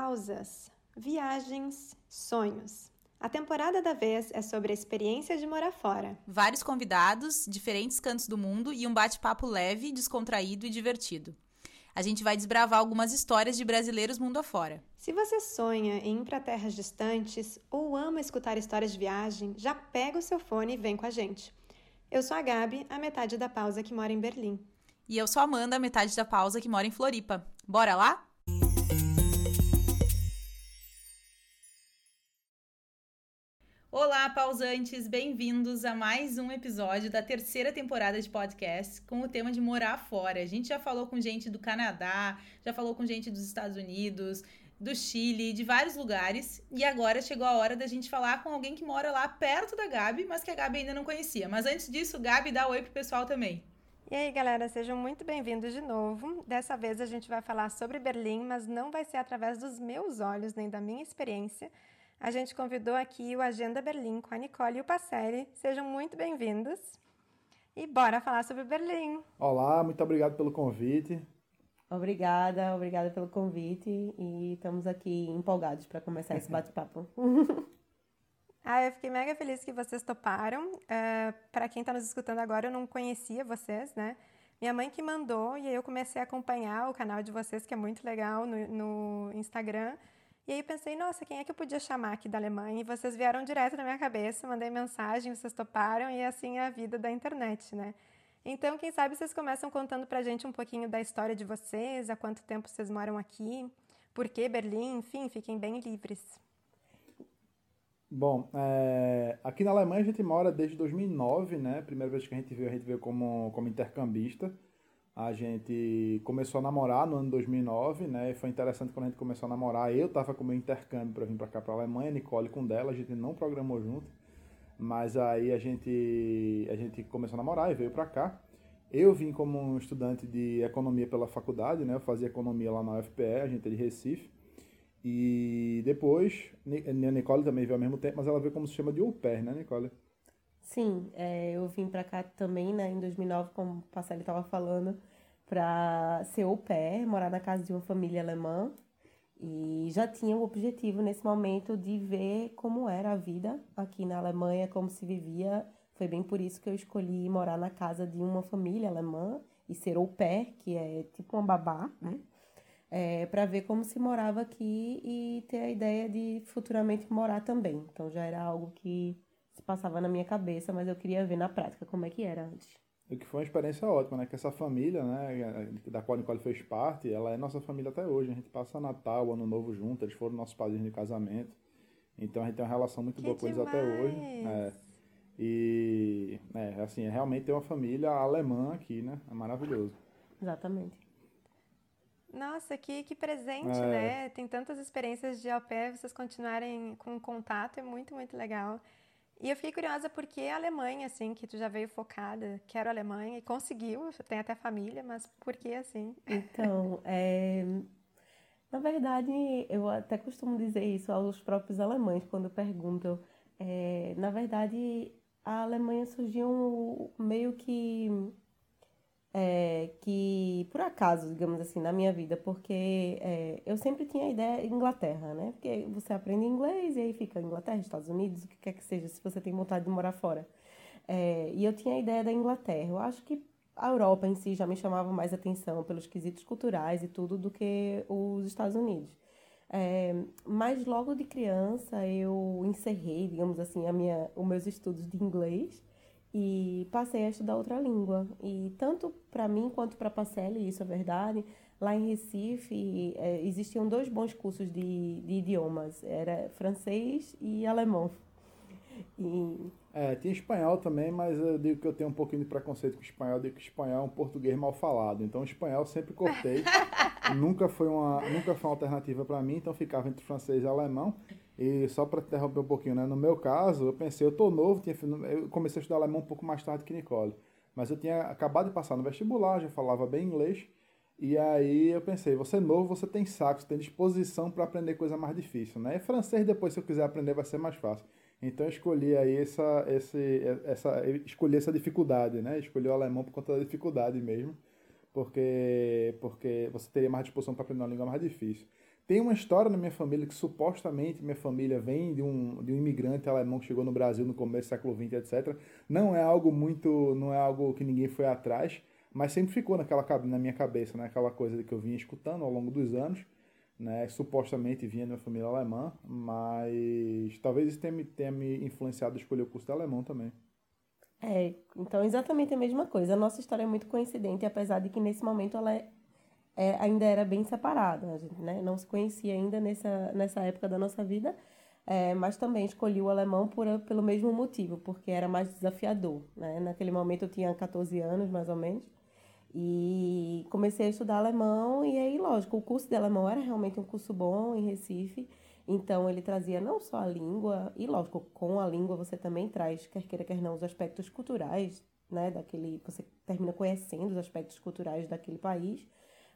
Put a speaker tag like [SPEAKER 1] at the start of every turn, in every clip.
[SPEAKER 1] pausas, viagens, sonhos. A temporada da vez é sobre a experiência de morar fora.
[SPEAKER 2] Vários convidados, diferentes cantos do mundo e um bate-papo leve, descontraído e divertido. A gente vai desbravar algumas histórias de brasileiros mundo afora.
[SPEAKER 1] Se você sonha em ir para terras distantes ou ama escutar histórias de viagem, já pega o seu fone e vem com a gente. Eu sou a Gabi, a metade da pausa que mora em Berlim.
[SPEAKER 2] E eu sou a Amanda, a metade da pausa que mora em Floripa. Bora lá? Olá, pausantes! Bem-vindos a mais um episódio da terceira temporada de podcast com o tema de morar fora. A gente já falou com gente do Canadá, já falou com gente dos Estados Unidos, do Chile, de vários lugares, e agora chegou a hora da gente falar com alguém que mora lá perto da Gabi, mas que a Gabi ainda não conhecia. Mas antes disso, Gabi, dá oi pro pessoal também.
[SPEAKER 1] E aí, galera, sejam muito bem-vindos de novo. Dessa vez a gente vai falar sobre Berlim, mas não vai ser através dos meus olhos nem da minha experiência a gente convidou aqui o Agenda Berlim com a Nicole e o Passelli. Sejam muito bem-vindos. E bora falar sobre Berlim.
[SPEAKER 3] Olá, muito obrigado pelo convite.
[SPEAKER 4] Obrigada, obrigada pelo convite e estamos aqui empolgados para começar esse bate-papo.
[SPEAKER 1] ah, eu fiquei mega feliz que vocês toparam. Uh, é, para quem está nos escutando agora, eu não conhecia vocês, né? Minha mãe que mandou e aí eu comecei a acompanhar o canal de vocês, que é muito legal, no, no Instagram. E aí pensei, nossa, quem é que eu podia chamar aqui da Alemanha? E vocês vieram direto na minha cabeça, mandei mensagem, vocês toparam e assim é a vida da internet, né? Então, quem sabe vocês começam contando pra gente um pouquinho da história de vocês, há quanto tempo vocês moram aqui, por que Berlim, enfim, fiquem bem livres.
[SPEAKER 3] Bom, é, aqui na Alemanha a gente mora desde 2009, né? Primeira vez que a gente veio, a gente veio como, como intercambista. A gente começou a namorar no ano 2009, né? Foi interessante quando a gente começou a namorar. Eu tava com meu intercâmbio para vir para cá para Alemanha, Nicole com dela, a gente não programou junto. Mas aí a gente a gente começou a namorar e veio para cá. Eu vim como um estudante de economia pela faculdade, né? Eu fazia economia lá na UFPE, a gente é de Recife. E depois, a Nicole também veio ao mesmo tempo, mas ela veio como se chama de au pair, né, Nicole?
[SPEAKER 4] Sim, é, eu vim para cá também, né, em 2009, como o Passalho estava falando, para ser au pair, morar na casa de uma família alemã. E já tinha o objetivo nesse momento de ver como era a vida aqui na Alemanha, como se vivia. Foi bem por isso que eu escolhi morar na casa de uma família alemã e ser au pair, que é tipo uma babá, né? É, para ver como se morava aqui e ter a ideia de futuramente morar também. Então já era algo que se passava na minha cabeça, mas eu queria ver na prática como é que era antes.
[SPEAKER 3] O que foi uma experiência ótima, né? Que essa família, né, da qual a Nicole fez parte, ela é nossa família até hoje. A gente passa Natal, Ano Novo junto, eles foram nossos padrinhos de casamento. Então a gente tem uma relação muito
[SPEAKER 1] que
[SPEAKER 3] boa com eles
[SPEAKER 1] até
[SPEAKER 3] hoje. É. E, é, assim, é realmente tem uma família alemã aqui, né? É maravilhoso.
[SPEAKER 4] Exatamente.
[SPEAKER 1] Nossa, que, que presente, é. né? Tem tantas experiências de au pair, vocês continuarem com contato, é muito, muito legal. E eu fiquei curiosa porque a Alemanha, assim, que tu já veio focada, quero a Alemanha, e conseguiu, tem até família, mas por que assim?
[SPEAKER 4] Então, é... na verdade, eu até costumo dizer isso aos próprios alemães quando perguntam. É... Na verdade, a Alemanha surgiu meio que é, que por acaso, digamos assim, na minha vida, porque é, eu sempre tinha a ideia Inglaterra, né? Porque você aprende inglês e aí fica Inglaterra, Estados Unidos, o que quer que seja, se você tem vontade de morar fora. É, e eu tinha a ideia da Inglaterra. Eu acho que a Europa em si já me chamava mais atenção pelos quesitos culturais e tudo do que os Estados Unidos. É, mas logo de criança eu encerrei, digamos assim, a minha, os meus estudos de inglês e passei a estudar outra língua. E tanto para mim quanto para Pacelli, isso é verdade, lá em Recife é, existiam dois bons cursos de, de idiomas, era francês e alemão.
[SPEAKER 3] E... É, tinha espanhol também, mas eu digo que eu tenho um pouquinho de preconceito com espanhol, eu digo que espanhol é um português mal falado. Então, espanhol sempre cortei. nunca, foi uma, nunca foi uma alternativa para mim, então ficava entre francês e alemão. E só para interromper um pouquinho, né? No meu caso, eu pensei, eu tô novo, tinha, eu comecei a estudar alemão um pouco mais tarde que Nicole. Mas eu tinha acabado de passar no vestibular, já falava bem inglês. E aí eu pensei, você é novo, você tem saco, você tem disposição para aprender coisa mais difícil, né? E francês depois, se eu quiser aprender, vai ser mais fácil. Então eu escolhi aí essa, esse, essa, escolhi essa dificuldade, né? Escolhi o alemão por conta da dificuldade mesmo, porque, porque você teria mais disposição para aprender uma língua mais difícil. Tem uma história na minha família que supostamente minha família vem de um, de um imigrante alemão que chegou no Brasil no começo do século XX, etc. Não é algo muito, não é algo que ninguém foi atrás, mas sempre ficou naquela na minha cabeça, né? Aquela coisa que eu vinha escutando ao longo dos anos, né? Supostamente vinha de uma família alemã, mas talvez isso tenha tenha me influenciado a escolher o curso de alemão também.
[SPEAKER 4] É, então exatamente a mesma coisa. A nossa história é muito coincidente, apesar de que nesse momento ela é, é, ainda era bem separada. A gente né, não se conhecia ainda nessa, nessa época da nossa vida, é, mas também escolhi o alemão por, pelo mesmo motivo, porque era mais desafiador. Né? Naquele momento eu tinha 14 anos, mais ou menos, e comecei a estudar alemão, e aí, lógico, o curso de alemão era realmente um curso bom em Recife, então, ele trazia não só a língua, e lógico, com a língua você também traz, quer queira, quer não, os aspectos culturais, né, daquele, você termina conhecendo os aspectos culturais daquele país,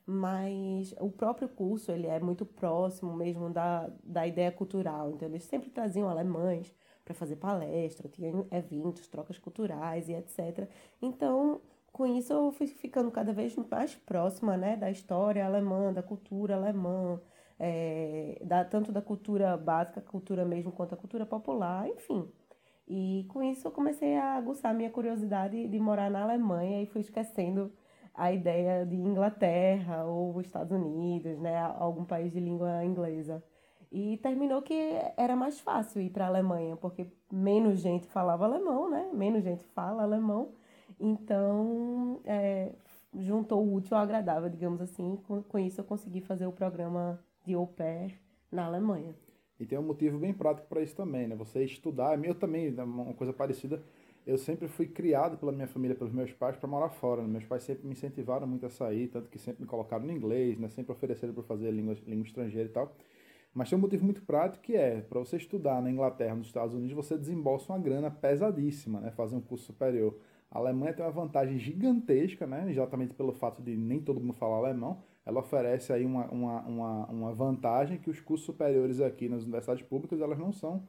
[SPEAKER 4] mas o próprio curso, ele é muito próximo mesmo da, da ideia cultural, então eles sempre traziam alemães para fazer palestra, tinha eventos, trocas culturais e etc. Então, com isso eu fui ficando cada vez mais próxima, né, da história alemã, da cultura alemã, é, da, tanto da cultura básica, cultura mesmo, quanto a cultura popular, enfim. E com isso eu comecei a aguçar minha curiosidade de morar na Alemanha e fui esquecendo a ideia de Inglaterra ou Estados Unidos, né, algum país de língua inglesa. E terminou que era mais fácil ir para a Alemanha, porque menos gente falava alemão, né? Menos gente fala alemão. Então, é, juntou o útil ao agradável, digamos assim. Com, com isso, eu consegui fazer o programa de au pair na Alemanha.
[SPEAKER 3] E tem um motivo bem prático para isso também, né? Você estudar, eu também, né, uma coisa parecida, eu sempre fui criado pela minha família, pelos meus pais, para morar fora. Né? Meus pais sempre me incentivaram muito a sair, tanto que sempre me colocaram no inglês, né? sempre ofereceram para fazer língua, língua estrangeira e tal. Mas tem um motivo muito prático que é, para você estudar na Inglaterra, nos Estados Unidos, você desembolsa uma grana pesadíssima, né? Fazer um curso superior. A Alemanha tem uma vantagem gigantesca, né? Exatamente pelo fato de nem todo mundo falar alemão ela oferece aí uma, uma, uma, uma vantagem que os cursos superiores aqui nas universidades públicas elas não são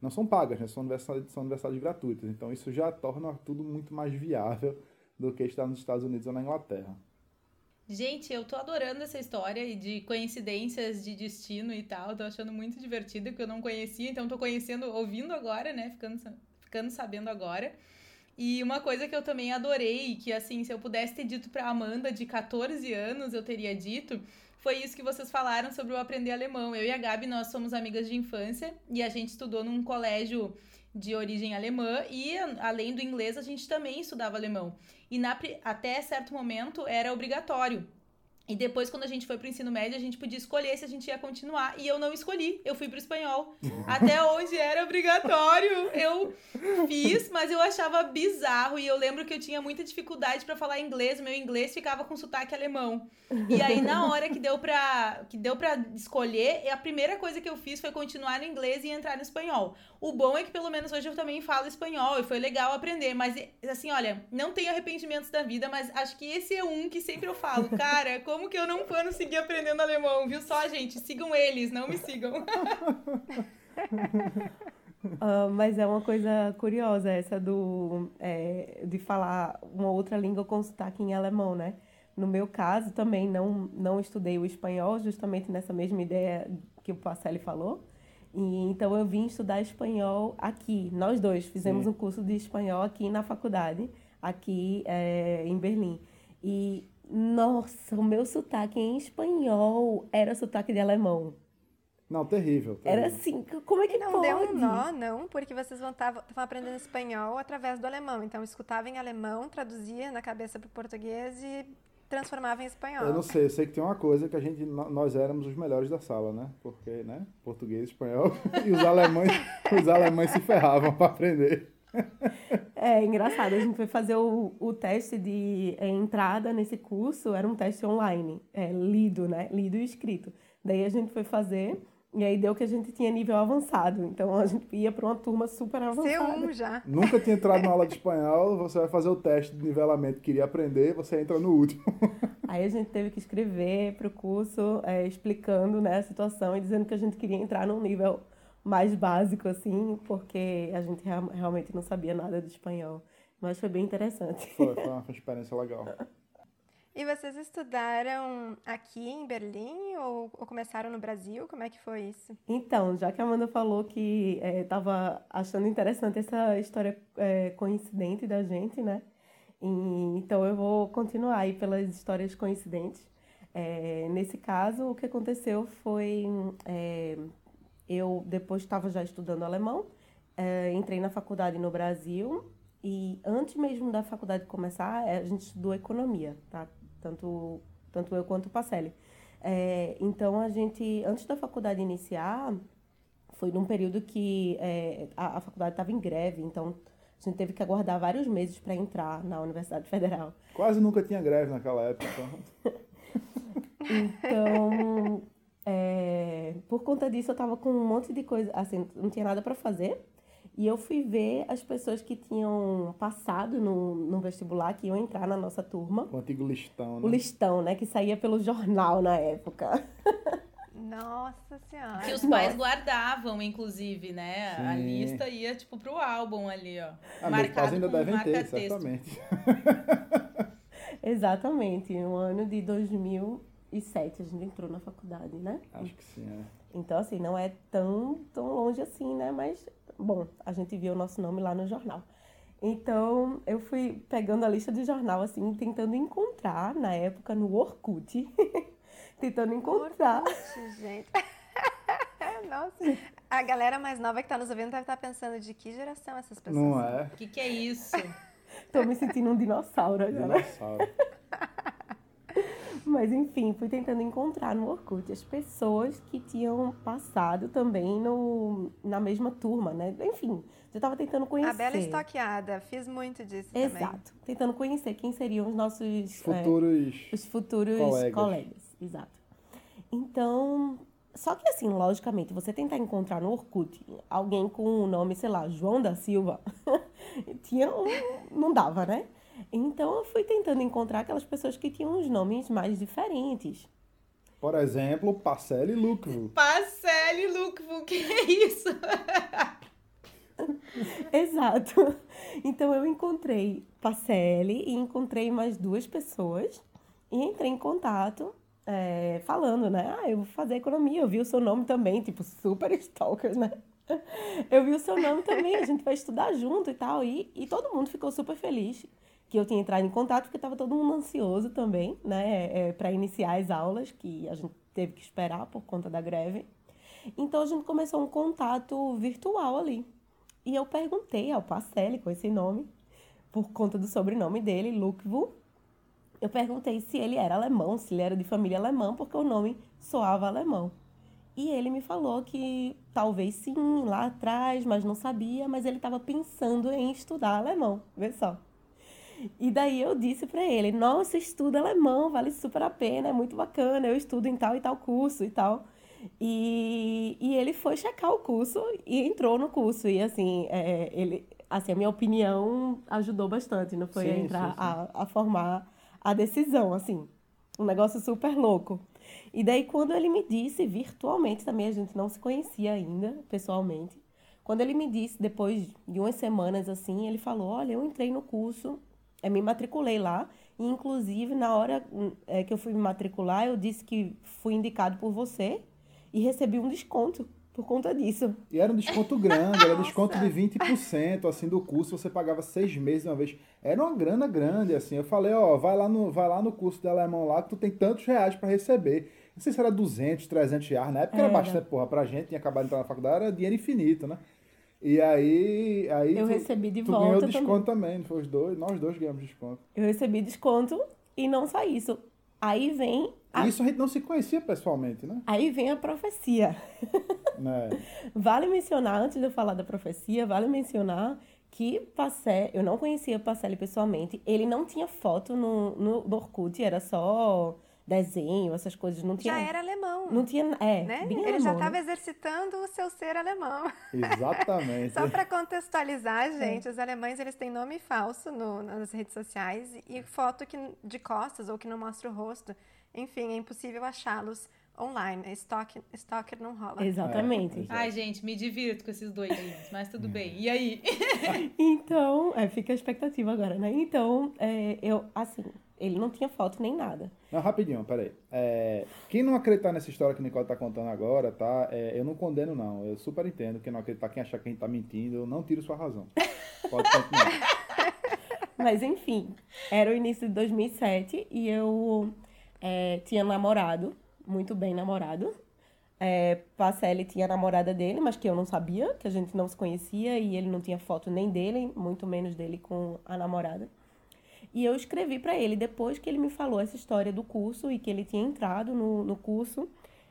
[SPEAKER 3] não são pagas, né? são, universidades, são universidades gratuitas. Então isso já torna tudo muito mais viável do que estar nos Estados Unidos ou na Inglaterra.
[SPEAKER 2] Gente, eu tô adorando essa história de coincidências de destino e tal. Tô achando muito divertido, porque eu não conhecia, então tô conhecendo, ouvindo agora, né? Ficando, ficando sabendo agora. E uma coisa que eu também adorei, que assim, se eu pudesse ter dito pra Amanda de 14 anos, eu teria dito, foi isso que vocês falaram sobre o aprender alemão. Eu e a Gabi, nós somos amigas de infância e a gente estudou num colégio de origem alemã e além do inglês a gente também estudava alemão. E na, até certo momento era obrigatório. E depois, quando a gente foi pro ensino médio, a gente podia escolher se a gente ia continuar. E eu não escolhi. Eu fui pro espanhol. Até onde era obrigatório, eu fiz, mas eu achava bizarro. E eu lembro que eu tinha muita dificuldade para falar inglês. Meu inglês ficava com sotaque alemão. E aí, na hora que deu pra, que deu pra escolher, a primeira coisa que eu fiz foi continuar no inglês e entrar no espanhol. O bom é que pelo menos hoje eu também falo espanhol e foi legal aprender. Mas, assim, olha, não tenho arrependimentos da vida, mas acho que esse é um que sempre eu falo, cara, como que eu não vou seguir aprendendo alemão, viu? Só, gente, sigam eles, não me sigam.
[SPEAKER 4] Uh, mas é uma coisa curiosa essa do é, de falar uma outra língua com sotaque em alemão, né? No meu caso, também não, não estudei o espanhol, justamente nessa mesma ideia que o Pacelli falou. E, então eu vim estudar espanhol aqui. Nós dois fizemos Sim. um curso de espanhol aqui na faculdade, aqui é, em Berlim. E nossa, o meu sotaque em espanhol era sotaque de alemão.
[SPEAKER 3] Não, terrível, terrível.
[SPEAKER 4] Era assim, como é que
[SPEAKER 1] não
[SPEAKER 4] pode?
[SPEAKER 1] Não deu um nó, não, porque vocês estavam aprendendo espanhol através do alemão. Então, escutava em alemão, traduzia na cabeça para o português e transformava em espanhol.
[SPEAKER 3] Eu não sei, eu sei que tem uma coisa que a gente, nós éramos os melhores da sala, né? Porque, né? Português, espanhol, e os alemães, os alemães se ferravam para aprender.
[SPEAKER 4] É engraçado, a gente foi fazer o, o teste de é, entrada nesse curso, era um teste online, é, lido, né? Lido e escrito. Daí a gente foi fazer e aí deu que a gente tinha nível avançado. Então a gente ia para uma turma super avançada.
[SPEAKER 1] C1 já.
[SPEAKER 3] Nunca tinha entrado na aula de espanhol, você vai fazer o teste de nivelamento que queria aprender, você entra no último.
[SPEAKER 4] Aí a gente teve que escrever para o curso é, explicando né, a situação e dizendo que a gente queria entrar num nível mais básico, assim, porque a gente realmente não sabia nada de espanhol. Mas foi bem interessante.
[SPEAKER 3] Foi, foi uma experiência legal.
[SPEAKER 1] E vocês estudaram aqui em Berlim ou, ou, começaram no Brasil? Como é que foi isso?
[SPEAKER 4] Então, já que a Amanda falou que estava é, achando interessante essa história é, coincidente da gente, né? E, então eu vou continuar aí pelas histórias coincidentes. É, nesse caso, o que aconteceu foi é, eu depois estava já estudando alemão, é, entrei na faculdade no Brasil e antes mesmo da faculdade começar, é, a gente estudou economia, tá? tanto, tanto eu quanto o Pacelli. É, então, a gente, antes da faculdade iniciar, foi num período que é, a, a faculdade estava em greve, então a gente teve que aguardar vários meses para entrar na Universidade Federal.
[SPEAKER 3] Quase nunca tinha greve naquela época.
[SPEAKER 4] Então, então é, por conta disso, eu estava com um monte de coisa, assim, não tinha nada para fazer. E eu fui ver as pessoas que tinham passado no, no vestibular, que iam entrar na nossa turma.
[SPEAKER 3] O antigo listão,
[SPEAKER 4] né? O listão, né? Que saía pelo jornal na época.
[SPEAKER 1] Nossa Senhora.
[SPEAKER 2] Que os pais guardavam, inclusive, né? Sim. A lista ia, tipo, pro álbum ali, ó.
[SPEAKER 3] Ah, marcado ainda com devem ter, certamente.
[SPEAKER 4] Exatamente. No ano de 2007 a gente entrou na faculdade, né?
[SPEAKER 3] Acho que sim, é.
[SPEAKER 4] Então, assim, não é tão, tão longe assim, né? Mas bom, a gente viu o nosso nome lá no jornal. Então, eu fui pegando a lista de jornal, assim, tentando encontrar, na época, no Orkut. tentando encontrar.
[SPEAKER 1] Orkut, gente. Nossa, a galera mais nova que tá nos ouvindo deve estar tá pensando de que geração essas pessoas
[SPEAKER 3] Não é?
[SPEAKER 2] O que, que é isso?
[SPEAKER 4] Tô me sentindo um dinossauro agora.
[SPEAKER 3] Dinossauro.
[SPEAKER 4] Mas enfim, fui tentando encontrar no Orkut as pessoas que tinham passado também no, na mesma turma, né? Enfim, eu estava tentando conhecer. A
[SPEAKER 1] bela estoqueada, fiz muito disso
[SPEAKER 4] Exato.
[SPEAKER 1] também.
[SPEAKER 4] Exato. Tentando conhecer quem seriam os nossos...
[SPEAKER 3] Futuros...
[SPEAKER 4] É, os futuros
[SPEAKER 3] colegas.
[SPEAKER 4] colegas. Exato. Então, só que assim, logicamente, você tentar encontrar no Orkut alguém com o nome, sei lá, João da Silva, tinha um... não dava, né? Então eu fui tentando encontrar aquelas pessoas que tinham os nomes mais diferentes.
[SPEAKER 3] Por exemplo, Parcelli Lukvo.
[SPEAKER 2] Parcelli Lukvo, que é isso?
[SPEAKER 4] Exato. Então eu encontrei Parcelli e encontrei mais duas pessoas e entrei em contato é, falando, né? Ah, eu vou fazer economia, eu vi o seu nome também, tipo, super stalkers, né? Eu vi o seu nome também, a gente vai estudar junto e tal. E, e todo mundo ficou super feliz que eu tinha entrado em contato, porque estava todo mundo ansioso também, né, é, para iniciar as aulas, que a gente teve que esperar por conta da greve. Então a gente começou um contato virtual ali. E eu perguntei ao Pacelli, com esse nome, por conta do sobrenome dele, Lukvu, eu perguntei se ele era alemão, se ele era de família alemã, porque o nome soava alemão. E ele me falou que talvez sim, lá atrás, mas não sabia, mas ele estava pensando em estudar alemão. Vê só. E daí eu disse para ele: Nossa, estudo alemão, vale super a pena, é muito bacana, eu estudo em tal e tal curso e tal. E, e ele foi checar o curso e entrou no curso. E assim, é, ele, assim, a minha opinião ajudou bastante, não foi sim, a entrar sim, sim. A, a formar a decisão, assim. Um negócio super louco. E daí, quando ele me disse, virtualmente também, a gente não se conhecia ainda, pessoalmente. Quando ele me disse, depois de umas semanas assim, ele falou: Olha, eu entrei no curso eu me matriculei lá. E, inclusive, na hora hum, é, que eu fui me matricular, eu disse que fui indicado por você e recebi um desconto por conta disso.
[SPEAKER 3] E era um desconto grande, era desconto de 20%, assim, do curso, você pagava seis meses uma vez. Era uma grana grande, assim. Eu falei, ó, vai lá no, vai lá no curso de alemão lá que tu tem tantos reais para receber. Não sei se era 200, 300 reais, na época era, era bastante, porra, pra gente, tinha acabado de entrar na faculdade, era dinheiro infinito, né? E aí, aí
[SPEAKER 4] eu
[SPEAKER 3] tu,
[SPEAKER 4] recebi de
[SPEAKER 3] tu
[SPEAKER 4] volta
[SPEAKER 3] ganhou desconto também. também, foi os dois, nós dois ganhamos desconto.
[SPEAKER 4] Eu recebi desconto e não só isso. Aí vem
[SPEAKER 3] a... Isso a gente não se conhecia pessoalmente, né?
[SPEAKER 4] Aí vem a profecia.
[SPEAKER 3] Né?
[SPEAKER 4] vale mencionar, antes de eu falar da profecia, vale mencionar que Passé, eu não conhecia Passelli pessoalmente. Ele não tinha foto no, no, no Orkut, era só desenho, essas coisas. Não tinha,
[SPEAKER 1] já era alemão.
[SPEAKER 4] Não tinha, é,
[SPEAKER 1] né?
[SPEAKER 4] Ele
[SPEAKER 1] alemão,
[SPEAKER 4] já
[SPEAKER 1] estava né? exercitando o seu ser alemão.
[SPEAKER 3] Exatamente.
[SPEAKER 1] Só para contextualizar, é. gente, é. os alemães eles têm nome falso no, nas redes sociais e foto que, de costas ou que não mostra o rosto. Enfim, é impossível achá-los online. Stalker, stalker não rola.
[SPEAKER 4] Exatamente.
[SPEAKER 2] É, Ai, gente, me divirto com esses dois mas tudo bem. E aí?
[SPEAKER 4] então, é, fica a expectativa agora, né? Então, é, eu, assim, ele não tinha foto nem nada.
[SPEAKER 3] Não, rapidinho, peraí. É, quem não acreditar nessa história que o Nicole tá contando agora, tá? É, eu não condeno, não. Eu super entendo. Quem não acreditar, quem achar que a gente tá mentindo, eu não tiro sua razão. Pode continuar.
[SPEAKER 4] Mas, enfim, era o início de 2007 e eu é, tinha namorado, muito bem namorado. É, Pacelli tinha a namorada dele, mas que eu não sabia, que a gente não se conhecia e ele não tinha foto nem dele, muito menos dele com a namorada. E eu escrevi para ele depois que ele me falou essa história do curso e que ele tinha entrado no, no curso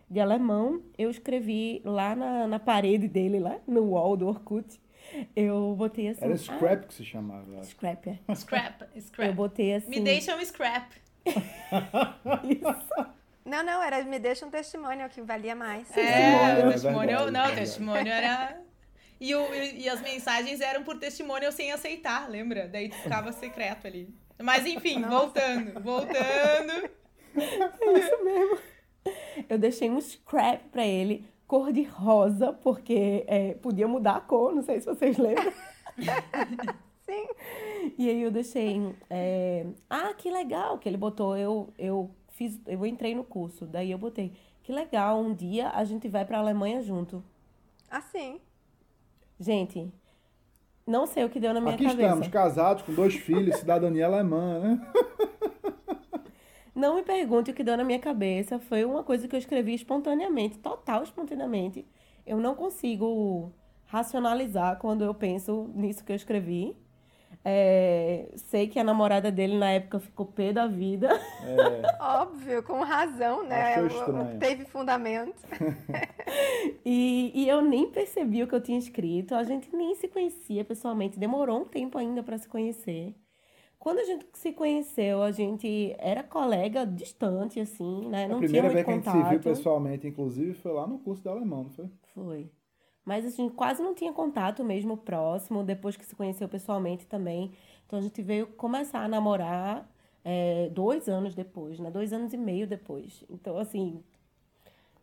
[SPEAKER 4] de alemão. Eu escrevi lá na, na parede dele, lá no wall do Orkut. Eu botei assim.
[SPEAKER 3] Era scrap ah, que se chamava.
[SPEAKER 4] Scrap, é.
[SPEAKER 2] Scrap, scrap.
[SPEAKER 4] Eu botei assim.
[SPEAKER 2] Me deixa um scrap.
[SPEAKER 1] Isso. Não, não, era me deixa um testemunho que valia mais.
[SPEAKER 2] É, o testemunho, é não, o testemunho era e, o, e, as mensagens eram por testemunho sem aceitar, lembra? Daí ficava secreto ali. Mas enfim, Nossa. voltando, voltando.
[SPEAKER 4] É isso mesmo. Eu deixei um scrap pra ele, cor de rosa, porque é, podia mudar a cor, não sei se vocês lembram.
[SPEAKER 1] Sim.
[SPEAKER 4] E aí eu deixei. É, ah, que legal que ele botou. Eu, eu fiz, eu entrei no curso, daí eu botei. Que legal, um dia a gente vai pra Alemanha junto.
[SPEAKER 1] Assim.
[SPEAKER 4] Gente, não sei o que deu na minha
[SPEAKER 3] Aqui
[SPEAKER 4] cabeça.
[SPEAKER 3] Aqui estamos, casados, com dois filhos, cidadania alemã, né?
[SPEAKER 4] Não me pergunte o que deu na minha cabeça. Foi uma coisa que eu escrevi espontaneamente, total espontaneamente. Eu não consigo racionalizar quando eu penso nisso que eu escrevi. É, sei que a namorada dele na época ficou pé da vida.
[SPEAKER 1] É. Óbvio, com razão, né? Teve fundamento.
[SPEAKER 4] e, e eu nem percebi o que eu tinha escrito. A gente nem se conhecia pessoalmente. Demorou um tempo ainda para se conhecer. Quando a gente se conheceu, a gente era colega distante, assim, né? Não
[SPEAKER 3] a primeira
[SPEAKER 4] vez
[SPEAKER 3] que a gente se viu pessoalmente, inclusive, foi lá no curso de alemão, não foi?
[SPEAKER 4] Foi. Mas a gente quase não tinha contato mesmo próximo, depois que se conheceu pessoalmente também. Então a gente veio começar a namorar é, dois anos depois, né? Dois anos e meio depois. Então, assim,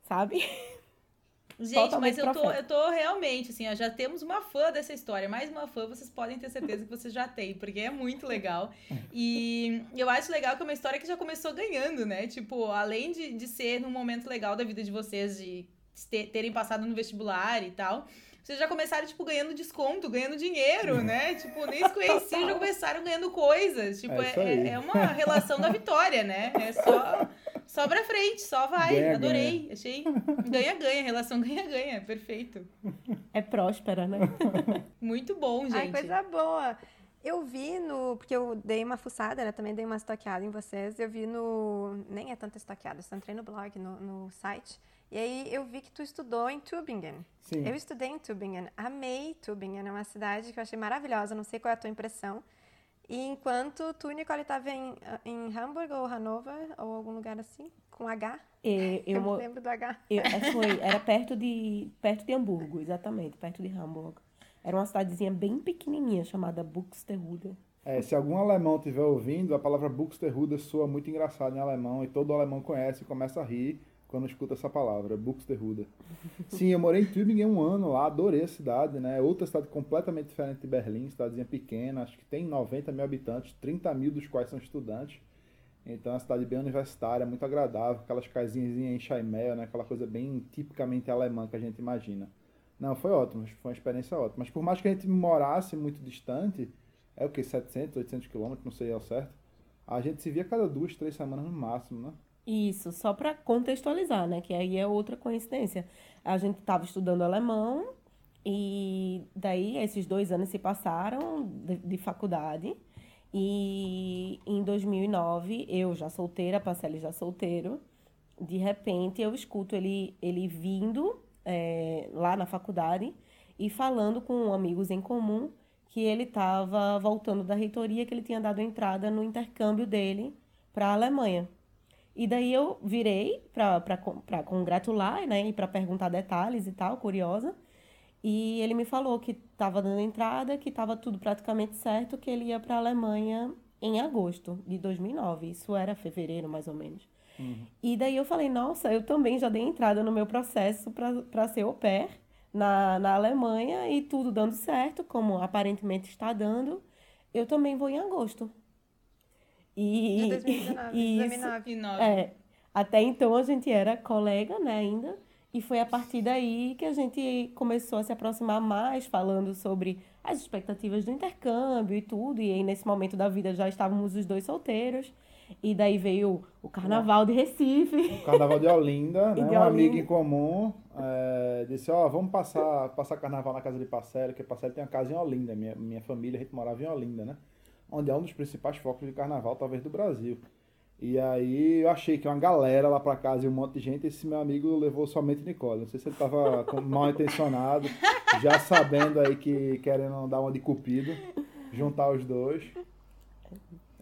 [SPEAKER 4] sabe?
[SPEAKER 2] Gente, mas eu tô, eu tô realmente, assim, ó, já temos uma fã dessa história. Mais uma fã, vocês podem ter certeza que vocês já têm, porque é muito legal. E eu acho legal que é uma história que já começou ganhando, né? Tipo, além de, de ser num momento legal da vida de vocês, de terem passado no vestibular e tal, vocês já começaram, tipo, ganhando desconto, ganhando dinheiro, né? Tipo, nem se conheciam, já começaram ganhando coisas. Tipo, é, é, é, uma relação da vitória, né? É só, só pra frente, só vai. Ganha, Adorei. Ganha. Achei ganha-ganha, relação ganha-ganha. Perfeito.
[SPEAKER 4] É próspera, né?
[SPEAKER 2] Muito bom, gente. Ai,
[SPEAKER 1] coisa boa. Eu vi no. Porque eu dei uma fuçada, né? Também dei uma estoqueada em vocês. Eu vi no. Nem é tanta estoqueada, só entrei no blog, no, no site. E aí eu vi que tu estudou em Tübingen.
[SPEAKER 3] Sim.
[SPEAKER 1] Eu estudei em Tübingen, amei Tübingen, é uma cidade que eu achei maravilhosa, não sei qual é a tua impressão. E enquanto tu, Nicole, estava em, em Hamburg ou Hannover, ou algum lugar assim, com H?
[SPEAKER 4] É, eu,
[SPEAKER 1] eu lembro do H.
[SPEAKER 4] Eu, é, foi, era perto de, perto de Hamburgo, exatamente, perto de Hamburg. Era uma cidadezinha bem pequenininha, chamada Buxtehude.
[SPEAKER 3] É, se algum alemão estiver ouvindo, a palavra Buxtehude soa muito engraçado em alemão e todo alemão conhece e começa a rir quando escuta essa palavra, Buxtehude. Sim, eu morei em Tübingen um ano lá, adorei a cidade, né? Outra cidade completamente diferente de Berlim, cidadezinha pequena, acho que tem 90 mil habitantes, 30 mil dos quais são estudantes. Então é uma cidade bem universitária, muito agradável, aquelas casinhas em Scheimel, né? Aquela coisa bem tipicamente alemã que a gente imagina. Não, foi ótimo, foi uma experiência ótima. Mas por mais que a gente morasse muito distante, é o que, 700, 800 quilômetros, não sei ao certo, a gente se via cada duas, três semanas no máximo, né?
[SPEAKER 4] Isso, só para contextualizar, né? Que aí é outra coincidência. A gente estava estudando alemão e daí esses dois anos se passaram de, de, faculdade. E em 2009, eu já solteira, Pacelli já solteiro, de repente eu escuto ele, ele vindo é, lá na faculdade e falando com amigos em comum que ele estava voltando da reitoria, que ele tinha dado entrada no intercâmbio dele para a Alemanha. E daí eu virei para congratular, né? E para perguntar detalhes e tal, curiosa. E ele me falou que estava dando entrada, que estava tudo praticamente certo, que ele ia para a Alemanha em agosto de 2009. Isso era fevereiro, mais ou menos. Uhum. E daí eu falei, nossa, eu também já dei entrada no meu processo para ser au pair na, na Alemanha e tudo dando certo, como aparentemente está dando. Eu também vou em agosto.
[SPEAKER 1] E, de 2019, e 2019.
[SPEAKER 4] é, até então a gente era colega, né, ainda. E foi a partir daí que a gente começou a se aproximar mais, falando sobre as expectativas do intercâmbio e tudo. E aí, nesse momento da vida, já estávamos os dois solteiros. E daí veio o Carnaval de Recife.
[SPEAKER 3] O Carnaval de Olinda, né? De um amigo em comum é, disse, ó, oh, vamos passar, passar Carnaval na casa de Parcelo, que Parcelo tem uma casa em Olinda. Minha, minha família, a gente morava em Olinda, né? Onde é um dos principais focos de Carnaval, talvez, do Brasil. E aí eu achei que uma galera lá pra casa e um monte de gente, esse meu amigo levou somente Nicole. Não sei se ele tava mal intencionado, já sabendo aí que querendo dar uma de cupido, juntar os dois.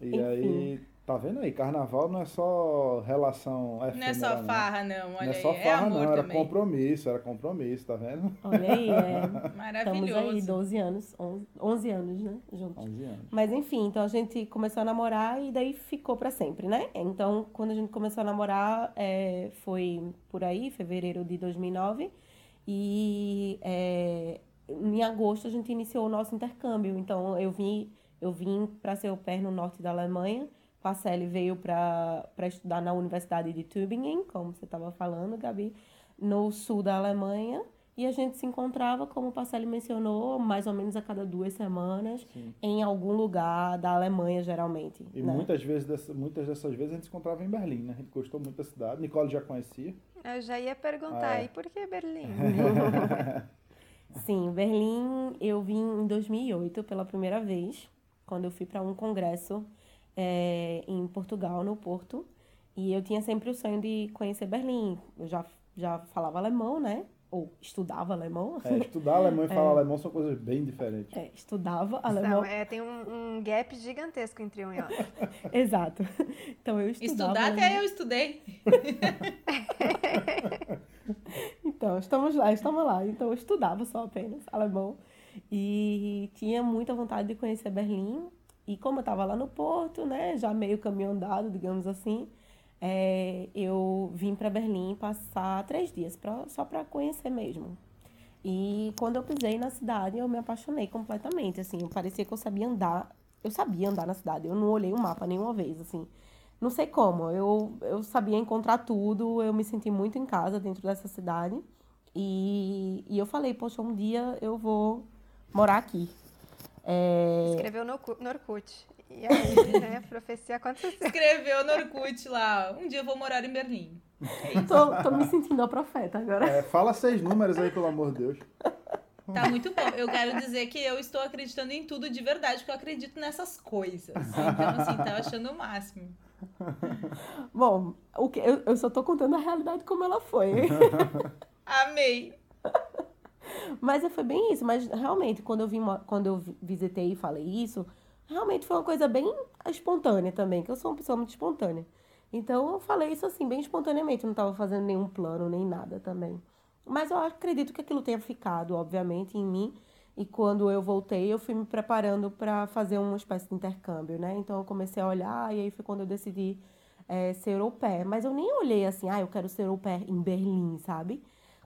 [SPEAKER 3] E Enfim. aí Tá vendo aí? Carnaval não é só relação
[SPEAKER 2] efêmera, Não é só farra, não. Olha
[SPEAKER 3] não é só
[SPEAKER 2] aí.
[SPEAKER 3] É farra,
[SPEAKER 2] é
[SPEAKER 3] não. Era também. compromisso, era compromisso, tá vendo?
[SPEAKER 4] Olha aí, é.
[SPEAKER 2] Maravilhoso.
[SPEAKER 4] Estamos aí, 12 anos, 11, 11 anos, né? Juntos.
[SPEAKER 3] 11 anos.
[SPEAKER 4] Mas enfim, então a gente começou a namorar e daí ficou pra sempre, né? Então, quando a gente começou a namorar, é, foi por aí, fevereiro de 2009. E é, em agosto a gente iniciou o nosso intercâmbio. Então, eu vim, eu vim para ser au pair no norte da Alemanha Pacelli veio para estudar na Universidade de Tübingen, como você estava falando, Gabi, no sul da Alemanha. E a gente se encontrava, como o Pacelli mencionou, mais ou menos a cada duas semanas, Sim. em algum lugar da Alemanha, geralmente.
[SPEAKER 3] E
[SPEAKER 4] né?
[SPEAKER 3] muitas, vezes muitas dessas vezes a gente se encontrava em Berlim, né? A gente gostou muito da cidade. Nicole já conhecia.
[SPEAKER 1] Eu já ia perguntar, ah, é. e por que Berlim?
[SPEAKER 4] Sim, Berlim eu vim em 2008 pela primeira vez, quando eu fui para um congresso é, em Portugal, no Porto. E eu tinha sempre o sonho de conhecer Berlim. Eu já, já falava alemão, né? Ou estudava alemão.
[SPEAKER 3] É, estudar alemão e falar é. alemão são coisas bem diferentes.
[SPEAKER 4] É, estudava alemão. Não,
[SPEAKER 1] é, tem um, um gap gigantesco entre um e outro.
[SPEAKER 4] Exato. Então eu estudava.
[SPEAKER 2] Estudar até eu estudei.
[SPEAKER 4] então, estamos lá, estamos lá. Então eu estudava só apenas alemão. E tinha muita vontade de conhecer Berlim. E como eu estava lá no Porto, né, já meio caminho andado, digamos assim, é, eu vim para Berlim passar três dias pra, só para conhecer mesmo. E quando eu pisei na cidade, eu me apaixonei completamente, assim, parecia que eu sabia andar, eu sabia andar na cidade, eu não olhei o mapa nenhuma vez, assim. Não sei como, eu, eu sabia encontrar tudo, eu me senti muito em casa dentro dessa cidade. E, e eu falei, poxa, um dia eu vou morar aqui.
[SPEAKER 1] É... Escreveu no, no Orkut. E aí, né, a profecia aconteceu.
[SPEAKER 2] Escreveu no Orkut lá, um dia eu vou morar em Berlim.
[SPEAKER 4] É tô, tô me sentindo a profeta agora.
[SPEAKER 3] É, fala seis números aí, pelo amor de Deus.
[SPEAKER 2] Tá muito bom. Eu quero dizer que eu estou acreditando em tudo de verdade, porque eu acredito nessas coisas. Então, assim, tá achando o máximo.
[SPEAKER 4] Bom, o que, eu, eu só tô contando a realidade como ela foi.
[SPEAKER 2] Amei.
[SPEAKER 4] Mas foi bem isso. Mas realmente, quando eu, vim, quando eu visitei e falei isso, realmente foi uma coisa bem espontânea também, que eu sou uma pessoa muito espontânea. Então eu falei isso assim, bem espontaneamente, não estava fazendo nenhum plano nem nada também. Mas eu acredito que aquilo tenha ficado, obviamente, em mim. E quando eu voltei, eu fui me preparando para fazer uma espécie de intercâmbio, né? Então eu comecei a olhar e aí foi quando eu decidi é, ser au pair. Mas eu nem olhei assim, ah, eu quero ser au pair em Berlim, sabe?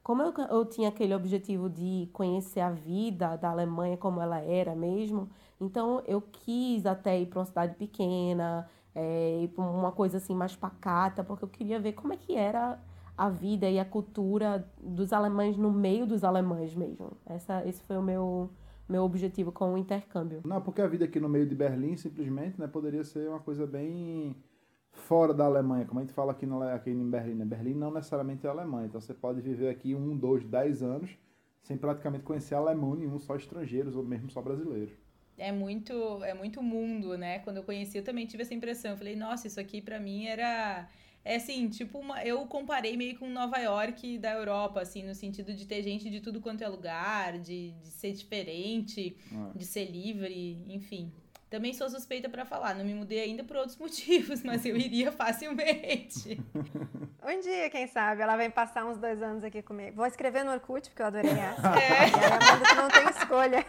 [SPEAKER 4] Como eu, eu tinha aquele objetivo de conhecer a vida da Alemanha como ela era mesmo, então eu quis até ir para uma cidade pequena, é, ir para uma coisa assim mais pacata, porque eu queria ver como é que era a vida e a cultura dos alemães no meio dos alemães mesmo. Essa, esse foi o meu, meu objetivo com o intercâmbio.
[SPEAKER 3] Não, porque a vida aqui no meio de Berlim, simplesmente, né, poderia ser uma coisa bem fora da Alemanha, como a gente fala aqui, no, aqui em Berlim. Né? Berlim não necessariamente é Alemanha, então você pode viver aqui um, dois, dez anos sem praticamente conhecer alemão nenhum, só estrangeiros ou mesmo só brasileiros.
[SPEAKER 2] É muito, é muito mundo, né? Quando eu conheci, eu também tive essa impressão. Eu falei, nossa, isso aqui para mim era é assim, tipo, uma, eu comparei meio com Nova York da Europa, assim, no sentido de ter gente de tudo quanto é lugar, de, de ser diferente, ah. de ser livre, enfim. Também sou suspeita para falar, não me mudei ainda por outros motivos, mas eu iria facilmente.
[SPEAKER 1] Um dia, quem sabe, ela vem passar uns dois anos aqui comigo. Vou escrever no Orkut, porque eu adorei essa. É. E aí Amanda que não tem escolha.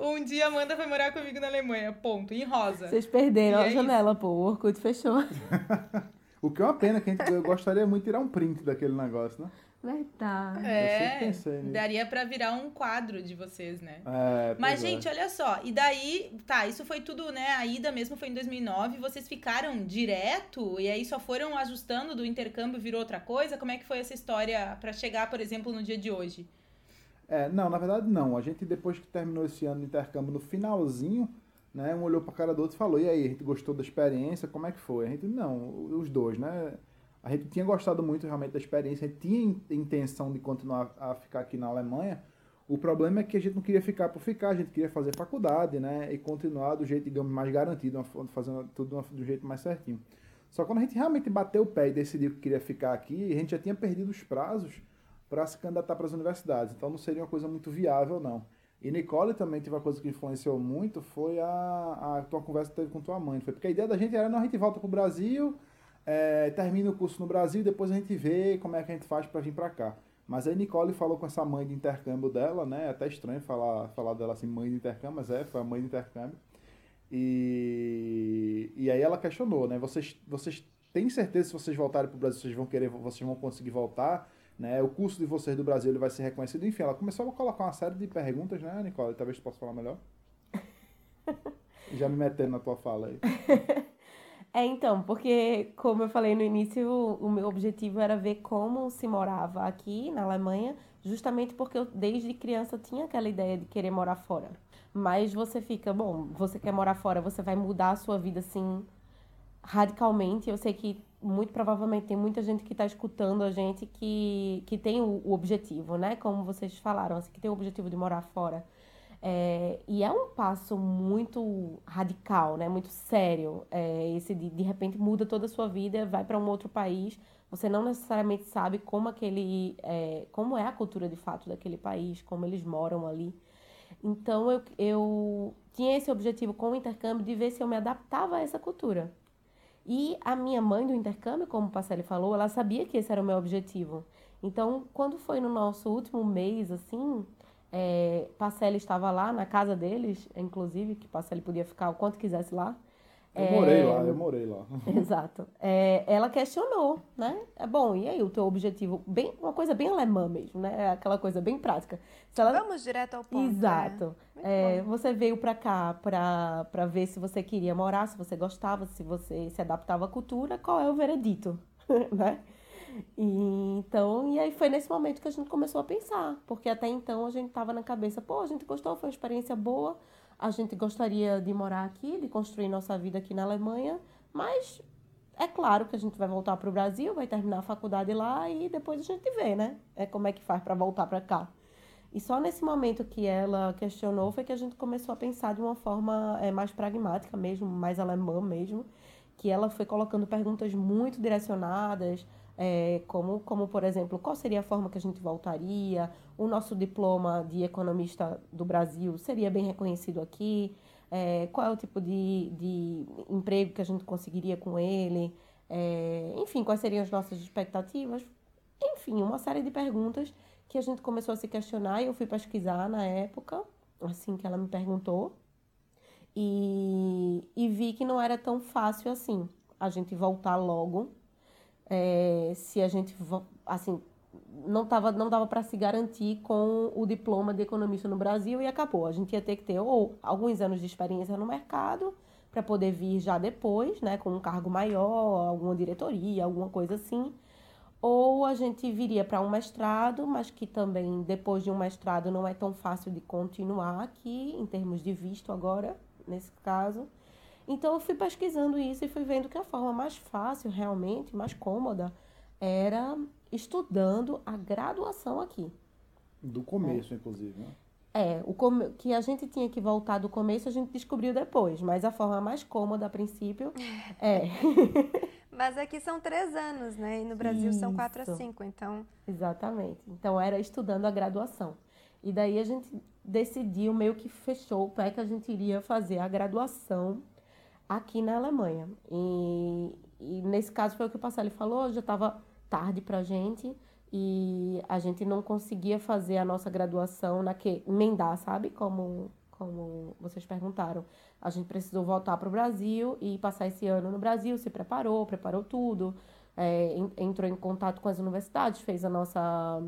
[SPEAKER 2] Um dia Amanda vai morar comigo na Alemanha, ponto, em rosa.
[SPEAKER 4] Vocês perderam e a é janela, isso. pô, o Orkut fechou.
[SPEAKER 3] O que é uma pena, que a gente, eu gostaria muito de tirar um print daquele negócio, né?
[SPEAKER 4] Verdade.
[SPEAKER 2] É, daria para virar um quadro de vocês, né?
[SPEAKER 3] É,
[SPEAKER 2] Mas, é. gente, olha só. E daí, tá, isso foi tudo, né? A ida mesmo foi em 2009. Vocês ficaram direto e aí só foram ajustando do intercâmbio, virou outra coisa? Como é que foi essa história para chegar, por exemplo, no dia de hoje?
[SPEAKER 3] É, não, na verdade não. A gente, depois que terminou esse ano de intercâmbio, no finalzinho, né, um olhou pra cara do outro e falou, e aí, a gente gostou da experiência, como é que foi? A gente, não, os dois, né? A gente tinha gostado muito realmente da experiência, tinha intenção de continuar a ficar aqui na Alemanha. O problema é que a gente não queria ficar por ficar, a gente queria fazer faculdade, né? E continuar do jeito, digamos, mais garantido, fazendo tudo do jeito mais certinho. Só que quando a gente realmente bateu o pé e decidiu que queria ficar aqui, a gente já tinha perdido os prazos para se candidatar para as universidades. Então não seria uma coisa muito viável, não. E Nicole também teve uma coisa que influenciou muito, foi a, a tua conversa que teve com tua mãe. Foi porque a ideia da gente era, não, a gente volta para o Brasil, é, termina o curso no Brasil e depois a gente vê como é que a gente faz para vir para cá. Mas aí Nicole falou com essa mãe de intercâmbio dela, né? É até estranho falar, falar dela assim, mãe de intercâmbio, mas é, foi a mãe de intercâmbio. E, e aí ela questionou, né? Vocês, vocês têm certeza se vocês voltarem para o Brasil, vocês vão querer, vocês vão conseguir voltar? Né? O curso de vocês do Brasil ele vai ser reconhecido. Enfim, ela começou a colocar uma série de perguntas, né, Nicole? Talvez tu possa falar melhor. Já me metendo na tua fala aí.
[SPEAKER 4] É, então, porque, como eu falei no início, o, meu objetivo era ver como se morava aqui na Alemanha, justamente porque eu, desde criança, tinha aquela ideia de querer morar fora. Mas você fica, bom, você quer morar fora, você vai mudar a sua vida assim radicalmente. Eu sei que muito provavelmente tem muita gente que está escutando a gente que, que tem o, o, objetivo, né? Como vocês falaram, assim, que tem o objetivo de morar fora. É, e é um passo muito radical, né? Muito sério. É, esse de, de repente muda toda a sua vida, vai para um outro país. Você não necessariamente sabe como aquele, é, como é a cultura de fato daquele país, como eles moram ali. Então eu, eu tinha esse objetivo com o intercâmbio de ver se eu me adaptava a essa cultura. E a minha mãe do intercâmbio, como o Pacelli falou, ela sabia que esse era o meu objetivo. Então, quando foi no nosso último mês, assim, é, Pacelli estava lá na casa deles, inclusive, que Pacelli podia ficar o quanto quisesse lá.
[SPEAKER 3] Eu é, morei lá, eu morei lá.
[SPEAKER 4] Exato. É, ela questionou, né? É bom, e aí o teu objetivo? Bem, uma coisa bem alemã mesmo, né? É aquela coisa bem prática.
[SPEAKER 1] Ela... Vamos direto ao ponto.
[SPEAKER 4] Exato. É, você veio para cá para ver se você queria morar, se você gostava, se você se adaptava à cultura, qual é o veredito, né? E, então, e aí foi nesse momento que a gente começou a pensar, porque até então a gente tava na cabeça, pô, a gente gostou, foi uma experiência boa, a gente gostaria de morar aqui, de construir nossa vida aqui na Alemanha, mas é claro que a gente vai voltar para o Brasil, vai terminar a faculdade lá e depois a gente vê, né? É como é que faz para voltar para cá. E só nesse momento que ela questionou foi que a gente começou a pensar de uma forma é, mais pragmática mesmo, mais alemã mesmo, que ela foi colocando perguntas muito direcionadas, é, como, como, por exemplo, qual seria a forma que a gente voltaria, o nosso diploma de economista do Brasil seria bem reconhecido aqui, é, qual é o tipo de, de emprego que a gente conseguiria com ele, é, enfim, quais seriam as nossas expectativas, enfim, uma série de perguntas que a gente começou a se questionar e eu fui pesquisar na época, assim que ela me perguntou, e, e vi que não era tão fácil assim a gente voltar logo é, se a gente, assim, não, tava, não dava para se garantir com o diploma de economista no Brasil e acabou. A gente ia ter que ter ou alguns anos de experiência no mercado para poder vir já depois, né, com um cargo maior, alguma diretoria, alguma coisa assim. Ou a gente viria para um mestrado, mas que também depois de um mestrado não é tão fácil de continuar aqui, em termos de visto agora, nesse caso. Então eu fui pesquisando isso e fui vendo que a forma mais fácil, realmente, mais cômoda, era estudando a graduação aqui.
[SPEAKER 3] Do começo, é. inclusive, né?
[SPEAKER 4] É, o come... que a gente tinha que voltar do começo a gente descobriu depois, mas a forma mais cômoda a princípio é.
[SPEAKER 1] mas aqui são três anos, né? E no Brasil Isso. são quatro a cinco, então.
[SPEAKER 4] Exatamente. Então era estudando a graduação. E daí a gente decidiu, meio que fechou o pé que a gente iria fazer a graduação aqui na Alemanha. E, e nesse caso foi o que o Passalho falou, já estava tarde para a gente e a gente não conseguia fazer a nossa graduação na que emendar, sabe? Como como vocês perguntaram. A gente precisou voltar para o Brasil e passar esse ano no Brasil, se preparou, preparou tudo, é, entrou em contato com as universidades, fez a nossa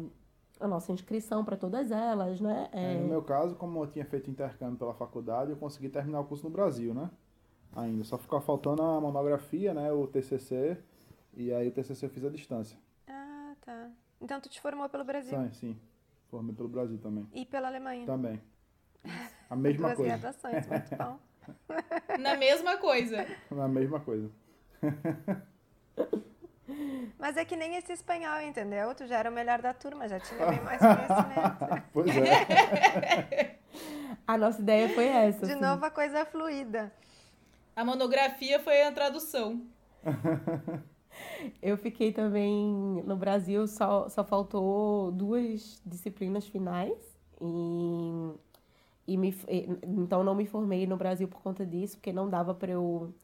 [SPEAKER 4] a nossa inscrição para todas elas, né?
[SPEAKER 3] É... É, no meu caso, como eu tinha feito intercâmbio pela faculdade, eu consegui terminar o curso no Brasil, né? Ainda. Só ficou faltando a monografia, né? O TCC. E aí o TCC eu fiz à distância.
[SPEAKER 1] Ah, tá. Então tu te formou pelo Brasil?
[SPEAKER 3] Sim, sim. Formei pelo Brasil também.
[SPEAKER 1] E pela Alemanha?
[SPEAKER 3] Também. A mesma
[SPEAKER 1] Duas
[SPEAKER 3] coisa.
[SPEAKER 1] graduações, muito bom.
[SPEAKER 2] Na mesma coisa.
[SPEAKER 3] Na mesma coisa.
[SPEAKER 1] Mas é que nem esse espanhol, entendeu? Tu já era o melhor da turma, já tinha bem mais conhecimento.
[SPEAKER 3] pois é.
[SPEAKER 4] a nossa ideia foi essa.
[SPEAKER 1] De
[SPEAKER 4] assim.
[SPEAKER 1] novo, a coisa fluida.
[SPEAKER 2] A monografia foi a tradução.
[SPEAKER 4] Eu fiquei também no Brasil, só, só faltou duas disciplinas finais. E, e me, então não me formei no Brasil por conta disso, porque não dava para eu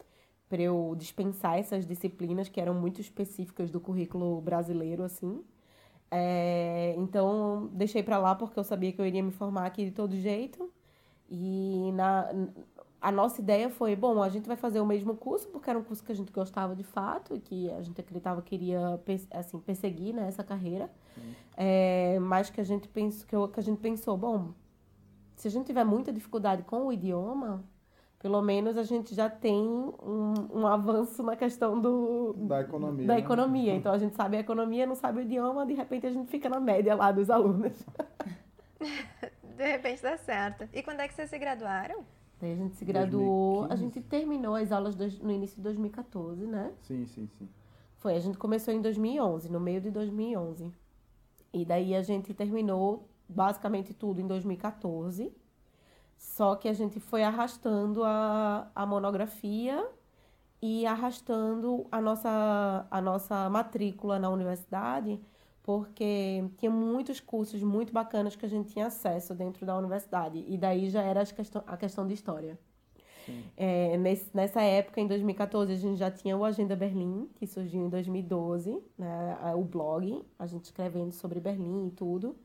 [SPEAKER 4] eu dispensar essas disciplinas que eram muito específicas do currículo brasileiro, assim. É, então, deixei para lá porque eu sabia que eu iria me formar aqui de todo jeito. E na, a nossa ideia foi, bom, a gente vai fazer o mesmo curso, porque era um curso que a gente gostava de fato e que a gente acreditava que iria assim, perseguir né, essa carreira. É, mas que a, gente pensou, que, eu, que a gente pensou, bom, se a gente tiver muita dificuldade com o idioma, pelo menos a gente já tem um, um avanço na questão do,
[SPEAKER 3] da economia.
[SPEAKER 4] Da
[SPEAKER 3] né?
[SPEAKER 4] economia. Então a gente sabe a economia, não sabe o idioma, de repente a gente fica na média lá dos alunos.
[SPEAKER 1] De repente dá certo. E quando é que vocês se graduaram?
[SPEAKER 4] Daí a gente se graduou, 2015. a gente terminou as aulas no início de 2014, né?
[SPEAKER 3] Sim, sim, sim.
[SPEAKER 4] Foi, a gente começou em 2011, no meio de 2011. E daí a gente terminou basicamente tudo em 2014. Só que a gente foi arrastando a, a monografia e arrastando a nossa, a nossa matrícula na universidade, porque tinha muitos cursos muito bacanas que a gente tinha acesso dentro da universidade. E daí já era a questão, a questão de história. É, nesse, nessa época, em 2014, a gente já tinha o Agenda Berlim, que surgiu em 2012, né, o blog, a gente escrevendo sobre Berlim e tudo.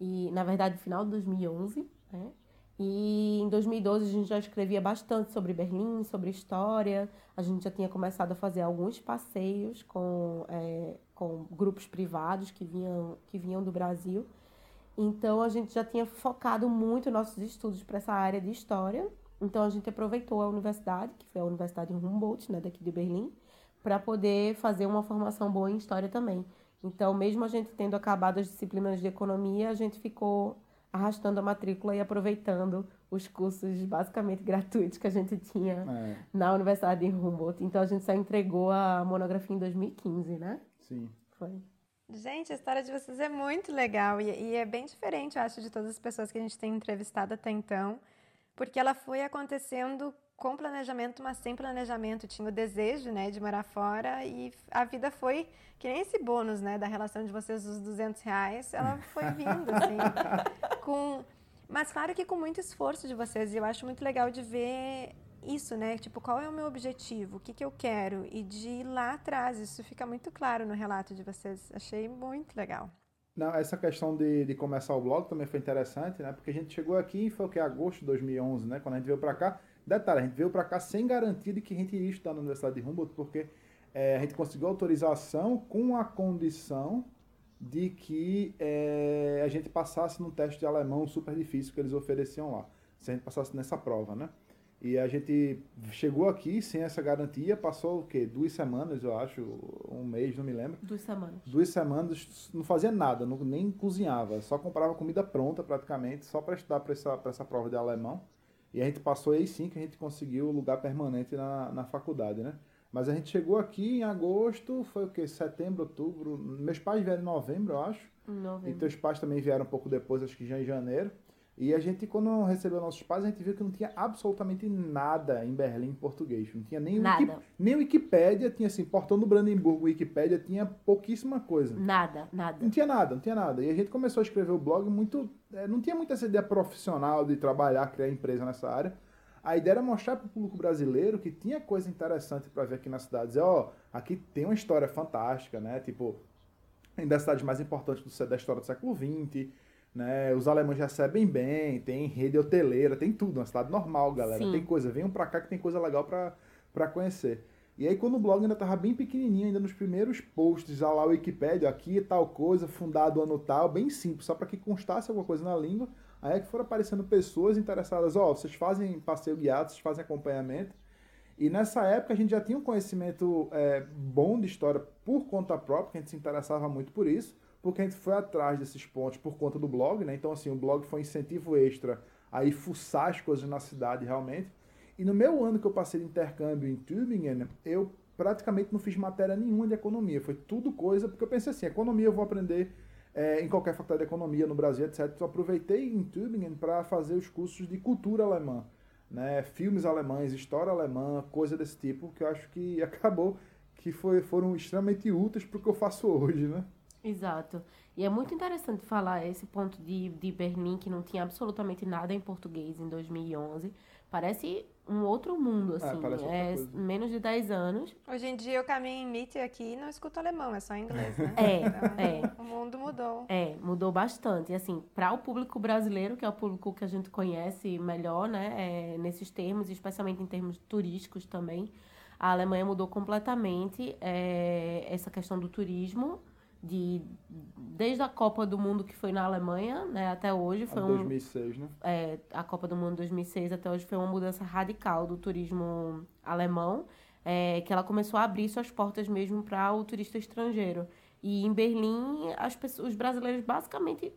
[SPEAKER 4] E, na verdade, no final de 2011, né? E em 2012 a gente já escrevia bastante sobre Berlim, sobre história. A gente já tinha começado a fazer alguns passeios com, é, com grupos privados que vinham, que vinham do Brasil. Então a gente já tinha focado muito nossos estudos para essa área de história. Então a gente aproveitou a universidade, que foi a Universidade Humboldt, né, daqui de Berlim, para poder fazer uma formação boa em história também. Então, mesmo a gente tendo acabado as disciplinas de economia, a gente ficou arrastando a matrícula e aproveitando os cursos basicamente gratuitos que a gente tinha é. na Universidade de Humboldt. Então a gente só entregou a monografia em 2015, né?
[SPEAKER 3] Sim.
[SPEAKER 4] Foi.
[SPEAKER 1] Gente, a história de vocês é muito legal e, e é bem diferente, eu acho, de todas as pessoas que a gente tem entrevistado até então, porque ela foi acontecendo com planejamento, mas sem planejamento. Tinha o desejo, né, de morar fora e a vida foi que nem esse bônus, né, da relação de vocês dos 200 reais, ela foi vindo, assim, com... Mas claro que com muito esforço de vocês, e eu acho muito legal de ver isso, né, tipo, qual é o meu objetivo, o que que eu quero, e de ir lá atrás, isso fica muito claro no relato de vocês, achei muito legal.
[SPEAKER 3] Não, essa questão de, de começar o blog também foi interessante, né, porque a gente chegou aqui, foi o que, agosto de 2011, né, quando a gente veio para cá, Detalhe, a gente veio para cá sem garantia de que a gente iria estudar na Universidade de Humboldt, porque é, a gente conseguiu autorização com a condição de que é, a gente passasse num teste de alemão super difícil que eles ofereciam lá. Se a gente passasse nessa prova, né? E a gente chegou aqui sem essa garantia, passou o quê? Duas semanas, eu acho, um mês, não me lembro.
[SPEAKER 4] Duas semanas.
[SPEAKER 3] Duas semanas, não fazia nada, não, nem cozinhava, só comprava comida pronta praticamente, só para estudar para essa, essa prova de alemão. E a gente passou aí sim que a gente conseguiu lugar permanente na, na faculdade, né? Mas a gente chegou aqui em agosto, foi o quê? Setembro, outubro. Meus pais vieram em novembro, eu acho.
[SPEAKER 4] Novembro.
[SPEAKER 3] E teus pais também vieram um pouco depois, acho que já em janeiro. E a gente, quando recebeu nossos pais, a gente viu que não tinha absolutamente nada em Berlim em português. Não tinha nem,
[SPEAKER 4] nada.
[SPEAKER 3] Wiki, nem Wikipédia, tinha assim, portão do Brandenburgo, Wikipédia, tinha pouquíssima coisa.
[SPEAKER 4] Nada, nada.
[SPEAKER 3] Não tinha nada, não tinha nada. E a gente começou a escrever o blog muito... É, não tinha muita essa ideia profissional de trabalhar, criar empresa nessa área. A ideia era mostrar para o público brasileiro que tinha coisa interessante para ver aqui na cidade. Dizer, ó, oh, aqui tem uma história fantástica, né? Tipo, uma das cidades mais importantes do, da história do século XX né? Os alemães recebem bem, tem rede hoteleira, tem tudo, uma cidade normal, galera. Sim. Tem coisa, venham pra cá que tem coisa legal pra, pra conhecer. E aí, quando o blog ainda estava bem pequenininho, ainda nos primeiros posts, lá, lá Wikipedia, aqui tal coisa, fundado ano tal, bem simples, só para que constasse alguma coisa na língua. Aí é que foram aparecendo pessoas interessadas, ó, oh, vocês fazem passeio guiado, vocês fazem acompanhamento. E nessa época a gente já tinha um conhecimento é, bom de história por conta própria, que a gente se interessava muito por isso, porque a gente foi atrás desses pontos por conta do blog, né? Então, assim, o blog foi um incentivo extra a ir fuçar as coisas na cidade realmente. E no meu ano que eu passei de intercâmbio em Tübingen, eu praticamente não fiz matéria nenhuma de economia. Foi tudo coisa, porque eu pensei assim, economia eu vou aprender é, em qualquer faculdade de economia no Brasil, etc. Então, aproveitei em Tübingen para fazer os cursos de cultura alemã, né? Filmes alemães, história alemã, coisa desse tipo, que eu acho que acabou que foi, foram extremamente úteis para o que eu faço hoje, né?
[SPEAKER 4] Exato. E é muito interessante falar esse ponto de, de Berlim, que não tinha absolutamente nada em português em 2011. Parece um outro mundo, é, assim. É, é menos de 10 anos.
[SPEAKER 1] Hoje em dia eu caminho em Meet aqui e não escuto alemão, é só inglês, né?
[SPEAKER 4] É, então, é.
[SPEAKER 1] O mundo mudou.
[SPEAKER 4] É, mudou bastante. E assim, para o público brasileiro, que é o público que a gente conhece melhor, né, é, nesses termos, especialmente em termos turísticos também, a Alemanha mudou completamente é, essa questão do turismo de desde a Copa do Mundo que foi na Alemanha, né, até hoje foi a
[SPEAKER 3] um 2006, né?
[SPEAKER 4] É, a Copa do Mundo 2006 até hoje foi uma mudança radical do turismo alemão, é, que ela começou a abrir suas portas mesmo para o turista estrangeiro. E em Berlim, as pessoas, os brasileiros basicamente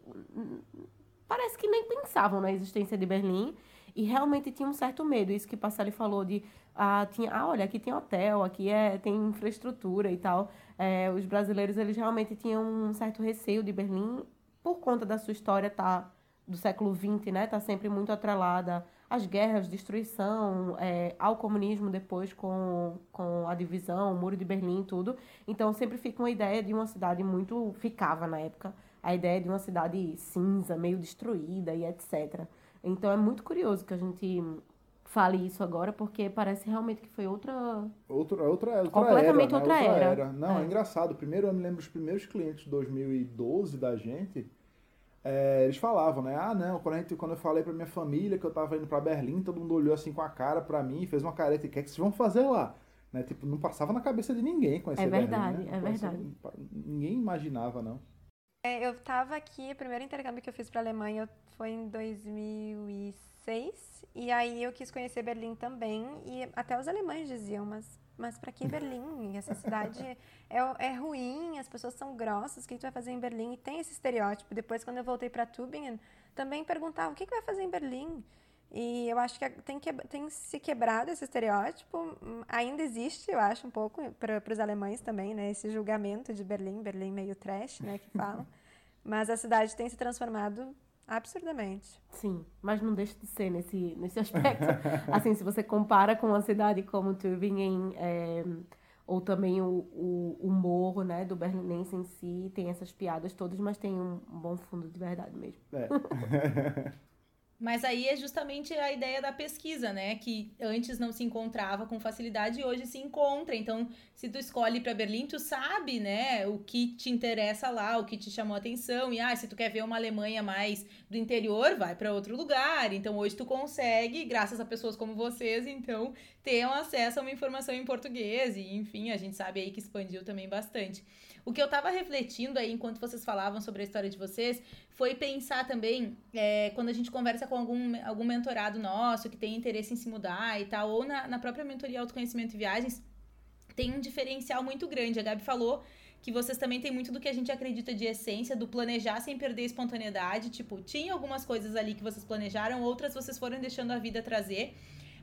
[SPEAKER 4] parece que nem pensavam na existência de Berlim e realmente tinham um certo medo. Isso que Passali falou de ah, tinha, ah, olha, aqui tem hotel, aqui é, tem infraestrutura e tal. É, os brasileiros, eles realmente tinham um certo receio de Berlim por conta da sua história tá, do século XX, né? Tá sempre muito atrelada às guerras, destruição, é, ao comunismo depois com, com a divisão, o Muro de Berlim tudo. Então sempre fica uma ideia de uma cidade muito... Ficava na época a ideia de uma cidade cinza, meio destruída e etc. Então é muito curioso que a gente fale isso agora, porque parece realmente que foi outra.
[SPEAKER 3] Outra, outra, outra
[SPEAKER 4] Completamente
[SPEAKER 3] era,
[SPEAKER 4] outra,
[SPEAKER 3] né? outra
[SPEAKER 4] era.
[SPEAKER 3] era. Não, é. é. engraçado. Primeiro eu me lembro dos primeiros clientes de 2012 da gente. É, eles falavam, né? Ah, não, quando, a gente, quando eu falei pra minha família que eu tava indo para Berlim, todo mundo olhou assim com a cara pra mim, fez uma careta, o que é que vocês vão fazer lá? Né? Tipo, não passava na cabeça de ninguém conhecer
[SPEAKER 4] É verdade,
[SPEAKER 3] Berlim,
[SPEAKER 4] né? é verdade.
[SPEAKER 3] Ninguém imaginava, não.
[SPEAKER 1] É, eu tava aqui, o primeiro intercâmbio que eu fiz pra Alemanha foi em 2006. E aí eu quis conhecer Berlim também, e até os alemães diziam, mas, mas para que Berlim? Essa cidade é, é ruim, as pessoas são grossas, o que tu vai fazer em Berlim? E tem esse estereótipo. Depois, quando eu voltei para Tübingen, também perguntavam, o que, que vai fazer em Berlim? E eu acho que tem, que tem se quebrado esse estereótipo, ainda existe, eu acho, um pouco, para os alemães também, né? Esse julgamento de Berlim, Berlim meio trash, né, que falam. Mas a cidade tem se transformado Absurdamente.
[SPEAKER 4] Sim, mas não deixa de ser nesse, nesse aspecto. assim, se você compara com uma cidade como Tübingen, é, ou também o, o, o, morro né, do berlinense em si, tem essas piadas todas, mas tem um, um bom fundo de verdade mesmo.
[SPEAKER 3] É.
[SPEAKER 2] Mas aí é justamente a ideia da pesquisa, né? Que antes não se encontrava com facilidade e hoje se encontra. Então, se tu escolhe para Berlim, tu sabe, né, o que te interessa lá, o que te chamou a atenção. E ah, se tu quer ver uma Alemanha mais do interior, vai para outro lugar. Então, hoje tu consegue, graças a pessoas como vocês, então, ter um acesso a uma informação em português. E, enfim, a gente sabe aí que expandiu também bastante. O que eu tava refletindo aí enquanto vocês falavam sobre a história de vocês foi pensar também, é, quando a gente conversa com algum, algum mentorado nosso que tem interesse em se mudar e tal, ou na, na própria mentoria Autoconhecimento e Viagens, tem um diferencial muito grande. A Gabi falou que vocês também têm muito do que a gente acredita de essência, do planejar sem perder a espontaneidade. Tipo, tinha algumas coisas ali que vocês planejaram, outras vocês foram deixando a vida trazer.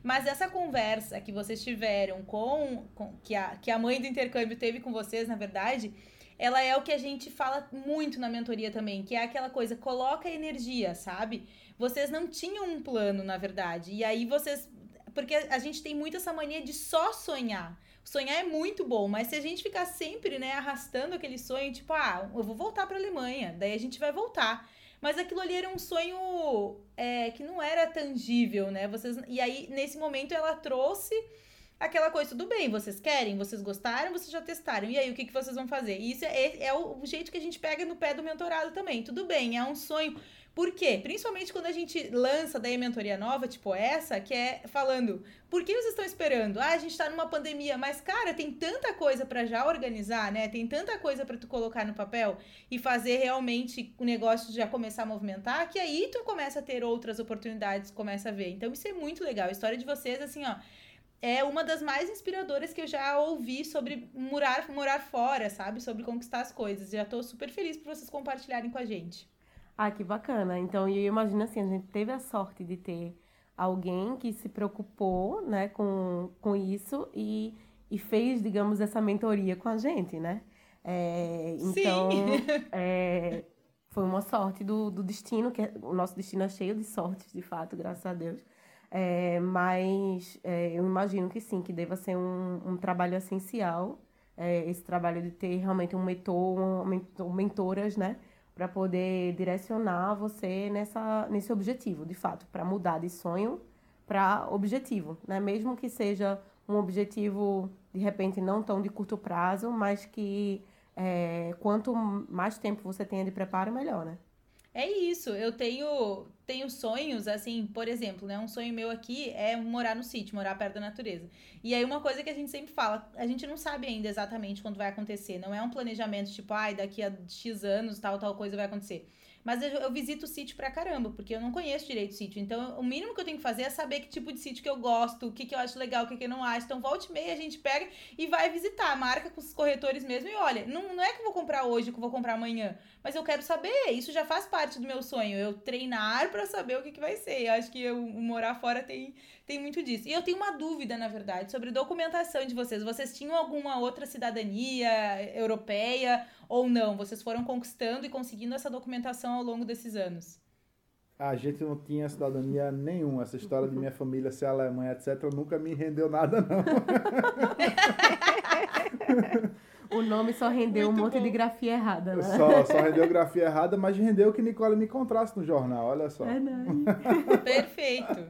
[SPEAKER 2] Mas essa conversa que vocês tiveram com, com que, a, que a mãe do intercâmbio teve com vocês, na verdade, ela é o que a gente fala muito na mentoria também, que é aquela coisa, coloca energia, sabe? Vocês não tinham um plano, na verdade. E aí vocês. Porque a gente tem muito essa mania de só sonhar. Sonhar é muito bom, mas se a gente ficar sempre, né, arrastando aquele sonho, tipo, ah, eu vou voltar para Alemanha, daí a gente vai voltar. Mas aquilo ali era um sonho é, que não era tangível, né? Vocês, e aí, nesse momento, ela trouxe aquela coisa, tudo bem, vocês querem, vocês gostaram, vocês já testaram, e aí o que, que vocês vão fazer? Isso é, é o jeito que a gente pega no pé do mentorado também, tudo bem, é um sonho, Por quê? Principalmente quando a gente lança daí a mentoria nova, tipo essa, que é falando, por que vocês estão esperando? Ah, a gente tá numa pandemia, mas cara, tem tanta coisa para já organizar, né? Tem tanta coisa para tu colocar no papel e fazer realmente o negócio já começar a movimentar, que aí tu começa a ter outras oportunidades, começa a ver. Então isso é muito legal. A história de vocês assim, ó, é uma das mais inspiradoras que eu já ouvi sobre morar, morar fora, sabe? Sobre conquistar as coisas. Já tô super feliz por vocês compartilharem com a gente.
[SPEAKER 4] Ah, que bacana. Então, eu imagino assim, a gente teve a sorte de ter alguém que se preocupou, né, com, com isso e, e fez, digamos, essa mentoria com a gente, né? É, então, é, foi uma sorte do, do destino, que é, o nosso destino é cheio de sortes, de fato, graças a Deus. É, mas é, eu imagino que sim, que deva ser um, um trabalho essencial, é, esse trabalho de ter realmente um mentor, um mentoras, né? Para poder direcionar você nessa, nesse objetivo, de fato, para mudar de sonho para objetivo, né? Mesmo que seja um objetivo, de repente, não tão de curto prazo, mas que é, quanto mais tempo você tenha de preparo, melhor, né?
[SPEAKER 2] É isso, eu tenho tenho sonhos, assim, por exemplo, né? Um sonho meu aqui é morar no sítio, morar perto da natureza. E aí, uma coisa que a gente sempre fala, a gente não sabe ainda exatamente quando vai acontecer. Não é um planejamento tipo, ai, daqui a X anos tal, tal coisa vai acontecer. Mas eu, eu, visito o sítio pra caramba, porque eu não conheço direito o sítio. Então, o mínimo que eu tenho que fazer é saber que tipo de sítio que eu gosto, o que, que eu acho legal, o que, que eu não acho. Então, volte e meia, a gente pega e vai visitar. Marca com os corretores mesmo. E olha, não, não é que eu vou comprar hoje, que eu vou comprar amanhã. Mas eu quero saber. Isso já faz parte do meu sonho. Eu treinar para saber o que, que vai ser. Eu acho que eu, morar fora tem, tem muito disso. E eu tenho uma dúvida, na verdade, sobre documentação de vocês. Vocês tinham alguma outra cidadania europeia ou não? Vocês foram conquistando e conseguindo essa documentação ao longo desses anos?
[SPEAKER 3] A gente não tinha cidadania nenhuma. Essa história de minha família ser alemã, etc., nunca me rendeu nada, não.
[SPEAKER 4] O nome só rendeu Muito um monte bom. de grafia errada, né?
[SPEAKER 3] Só, só rendeu grafia errada, mas rendeu que Nicole me encontrasse no jornal, olha só.
[SPEAKER 4] É
[SPEAKER 2] Perfeito.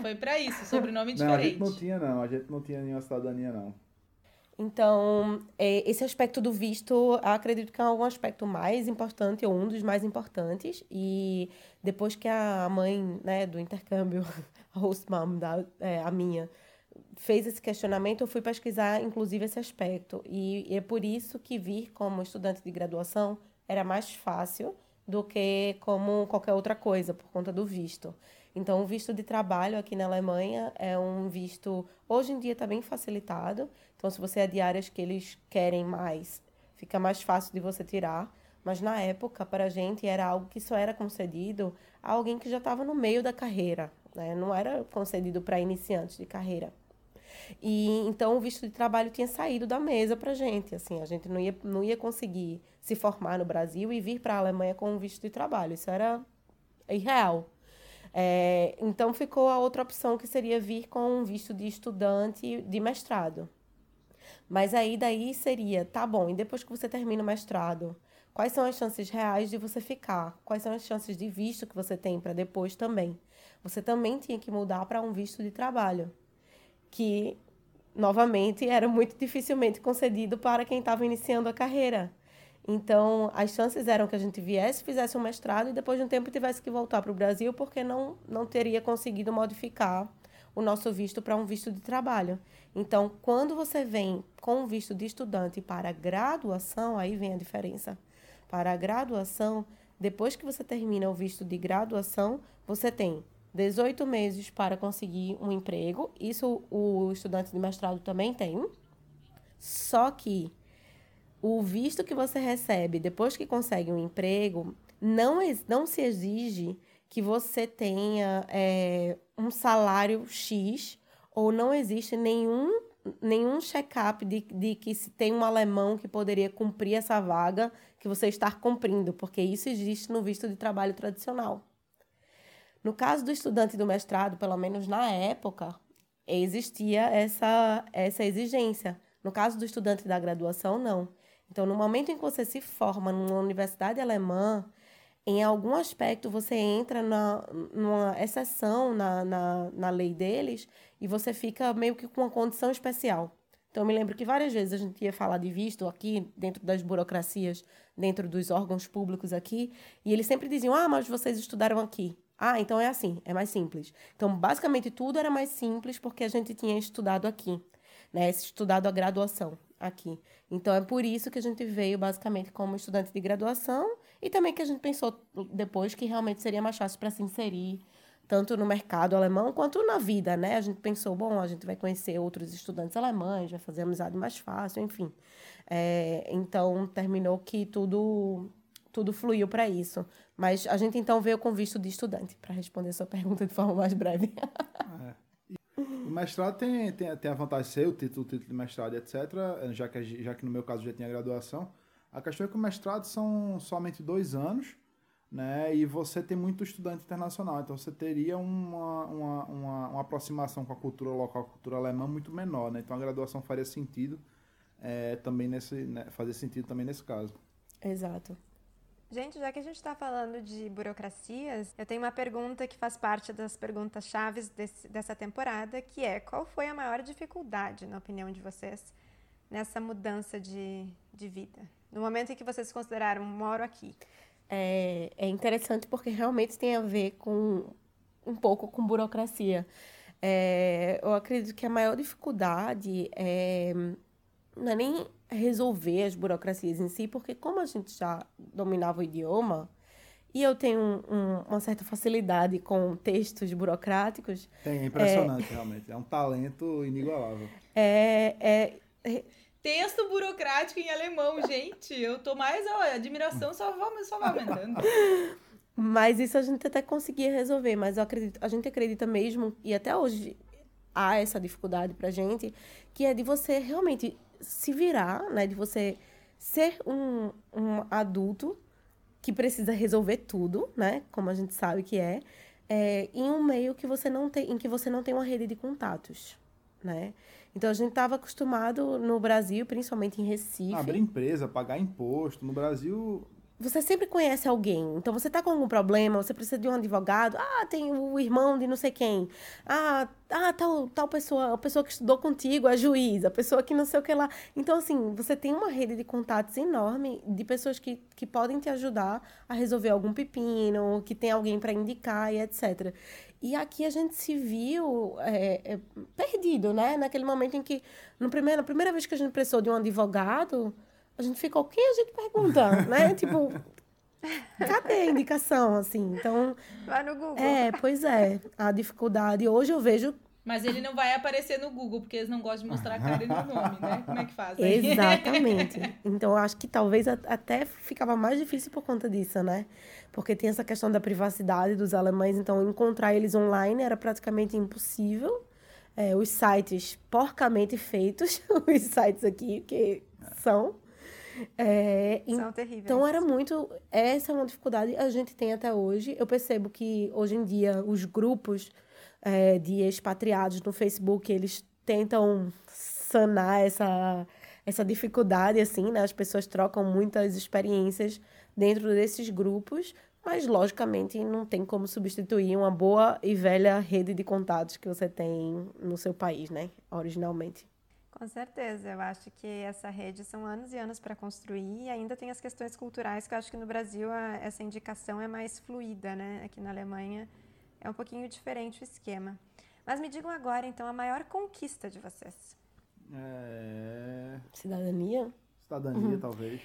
[SPEAKER 2] Foi para isso, sobrenome diferente.
[SPEAKER 3] Não, a gente não tinha, não. A gente não tinha nenhuma cidadania, não.
[SPEAKER 4] Então, é, esse aspecto do visto, acredito que é um aspecto mais importante, ou um dos mais importantes. E depois que a mãe né, do intercâmbio, a host mom, da, é, a minha, fez esse questionamento, eu fui pesquisar, inclusive, esse aspecto. E, e é por isso que vir como estudante de graduação era mais fácil do que como qualquer outra coisa, por conta do visto. Então, o visto de trabalho aqui na Alemanha é um visto, hoje em dia está bem facilitado. Então, se você é de áreas que eles querem mais, fica mais fácil de você tirar. Mas na época, para a gente, era algo que só era concedido a alguém que já estava no meio da carreira. Né? Não era concedido para iniciantes de carreira. E então o visto de trabalho tinha saído da mesa para gente, assim, a gente não ia, não ia conseguir se formar no Brasil e vir para a Alemanha com um visto de trabalho, isso era irreal. É, então ficou a outra opção que seria vir com um visto de estudante de mestrado. Mas aí daí seria, tá bom, e depois que você termina o mestrado, quais são as chances reais de você ficar? Quais são as chances de visto que você tem para depois também? Você também tinha que mudar para um visto de trabalho que, novamente, era muito dificilmente concedido para quem estava iniciando a carreira. Então, as chances eram que a gente viesse, fizesse um mestrado e depois de um tempo tivesse que voltar para o Brasil porque não, não teria conseguido modificar o nosso visto para um visto de trabalho. Então, quando você vem com um visto de estudante para graduação, aí vem a diferença. Para a graduação, depois que você termina o visto de graduação, você tem 18 meses para conseguir um emprego. Isso o estudante de mestrado também tem. Só que o visto que você recebe depois que consegue um emprego não, não se exige que você tenha é, um salário X ou não existe nenhum, nenhum check-up de, de que se tem um alemão que poderia cumprir essa vaga que você está cumprindo, porque isso existe no visto de trabalho tradicional. No caso do estudante do mestrado, pelo menos na época, existia essa, essa exigência. No caso do estudante da graduação, não. Então, no momento em que você se forma numa universidade alemã, em algum aspecto você entra na, numa exceção na, na, na lei deles e você fica meio que com uma condição especial. Então, eu me lembro que várias vezes a gente ia falar de visto aqui, dentro das burocracias, dentro dos órgãos públicos aqui, e eles sempre diziam: ah, mas vocês estudaram aqui. Ah, então é assim, é mais simples. Então, basicamente, tudo era mais simples porque a gente tinha estudado aqui, né? Estudado a graduação aqui. Então, é por isso que a gente veio, basicamente, como estudante de graduação e também que a gente pensou depois que realmente seria mais fácil para se inserir tanto no mercado alemão quanto na vida, né? A gente pensou, bom, a gente vai conhecer outros estudantes alemães, vai fazer amizade mais fácil, enfim. É, então, terminou que tudo tudo fluiu para isso. Mas a gente então veio com visto de estudante, para responder sua pergunta de forma mais breve.
[SPEAKER 3] é. O mestrado tem, tem, tem a vantagem de ser o título, o título de mestrado, etc., já que, já que no meu caso já tinha graduação. A questão é que o mestrado são somente dois anos, né? E você tem muito estudante internacional, então você teria uma, uma, uma, uma aproximação com a cultura local, a cultura alemã muito menor, né? Então a graduação faria sentido é, também nesse, né? fazer sentido também nesse caso.
[SPEAKER 4] Exato.
[SPEAKER 1] Gente, já que a gente está falando de burocracias, eu tenho uma pergunta que faz parte das perguntas chaves desse, dessa temporada, que é qual foi a maior dificuldade, na opinião de vocês, nessa mudança de, de vida? No momento em que vocês consideraram, moro aqui.
[SPEAKER 4] É, é interessante porque realmente tem a ver com um pouco com burocracia. É, eu acredito que a maior dificuldade é, não é nem resolver as burocracias em si, porque como a gente já dominava o idioma, e eu tenho um, um, uma certa facilidade com textos burocráticos.
[SPEAKER 3] Tem, é impressionante, é, realmente. É um talento inigualável.
[SPEAKER 4] É, é, é,
[SPEAKER 2] Texto burocrático em alemão, gente. Eu tô mais, ó, admiração só vai, só vai aumentando.
[SPEAKER 4] Mas isso a gente até conseguia resolver, mas eu acredito, a gente acredita mesmo, e até hoje há essa dificuldade pra gente, que é de você realmente se virar, né? De você ser um, um adulto que precisa resolver tudo, né? Como a gente sabe que é, é em um meio que você não tem, em que você não tem uma rede de contatos, né? Então a gente estava acostumado no Brasil, principalmente em Recife.
[SPEAKER 3] Abrir empresa, pagar imposto. No Brasil,
[SPEAKER 4] você sempre conhece alguém. Então, você tá com algum problema, você precisa de um advogado. Ah, tem o irmão de não sei quem. Ah, ah tal, tal pessoa, a pessoa que estudou contigo, a juíza, a pessoa que não sei o que lá. Então, assim, você tem uma rede de contatos enorme de pessoas que, que podem te ajudar a resolver algum pepino, que tem alguém para indicar e etc. E aqui a gente se viu é, é, perdido, né? Naquele momento em que, no primeiro, na primeira vez que a gente precisou de um advogado a gente ficou, quem a gente pergunta, né? tipo, cadê a indicação, assim? Então...
[SPEAKER 1] Vai no Google.
[SPEAKER 4] É, pois é. A dificuldade, hoje eu vejo...
[SPEAKER 2] Mas ele não vai aparecer no Google, porque eles não gostam de mostrar a cara e o nome, né? Como é que faz?
[SPEAKER 4] Exatamente. Então, eu acho que talvez até ficava mais difícil por conta disso, né? Porque tem essa questão da privacidade dos alemães, então encontrar eles online era praticamente impossível. É, os sites porcamente feitos, os sites aqui, que são,
[SPEAKER 1] é, São terríveis.
[SPEAKER 4] Então era muito. Essa é uma dificuldade a gente tem até hoje. Eu percebo que hoje em dia os grupos é, de expatriados no Facebook eles tentam sanar essa, essa dificuldade, assim, né? As pessoas trocam muitas experiências dentro desses grupos, mas logicamente não tem como substituir uma boa e velha rede de contatos que você tem no seu país, né? Originalmente.
[SPEAKER 1] Com certeza, eu acho que essa rede são anos e anos para construir e ainda tem as questões culturais que eu acho que no Brasil a, essa indicação é mais fluida, né? Aqui na Alemanha é um pouquinho diferente o esquema. Mas me digam agora, então, a maior conquista de vocês.
[SPEAKER 3] É...
[SPEAKER 4] Cidadania?
[SPEAKER 3] Cidadania, uhum. talvez.